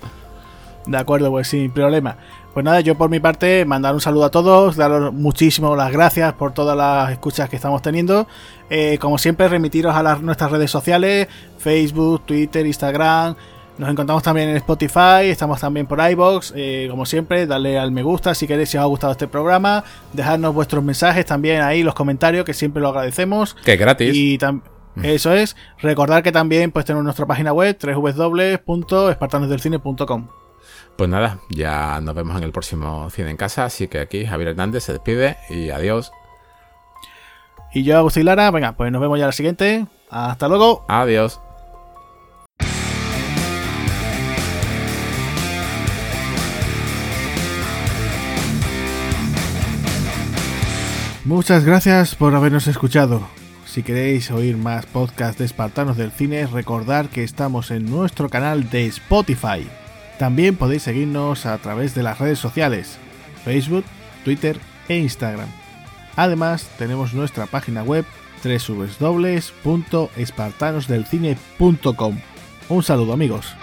De acuerdo, pues sin problema. Pues nada, yo por mi parte mandar un saludo a todos, daros muchísimas las gracias por todas las escuchas que estamos teniendo. Eh, como siempre, remitiros a las, nuestras redes sociales, Facebook, Twitter, Instagram. Nos encontramos también en Spotify, estamos también por iBox. Eh, como siempre, darle al me gusta si queréis, si os ha gustado este programa. Dejadnos vuestros mensajes también ahí, los comentarios, que siempre lo agradecemos. Que gratis. Y mm. eso es. Recordar que también pues tenemos nuestra página web www.espartanosdelcine.com. Pues nada, ya nos vemos en el próximo Cine en Casa, así que aquí Javier Hernández se despide y adiós. Y yo, Agustín Lara, venga, pues nos vemos ya la siguiente. Hasta luego. Adiós. Muchas gracias por habernos escuchado. Si queréis oír más podcasts de Espartanos del Cine, recordad que estamos en nuestro canal de Spotify. También podéis seguirnos a través de las redes sociales, Facebook, Twitter e Instagram. Además, tenemos nuestra página web www.espartanosdelcine.com. Un saludo amigos.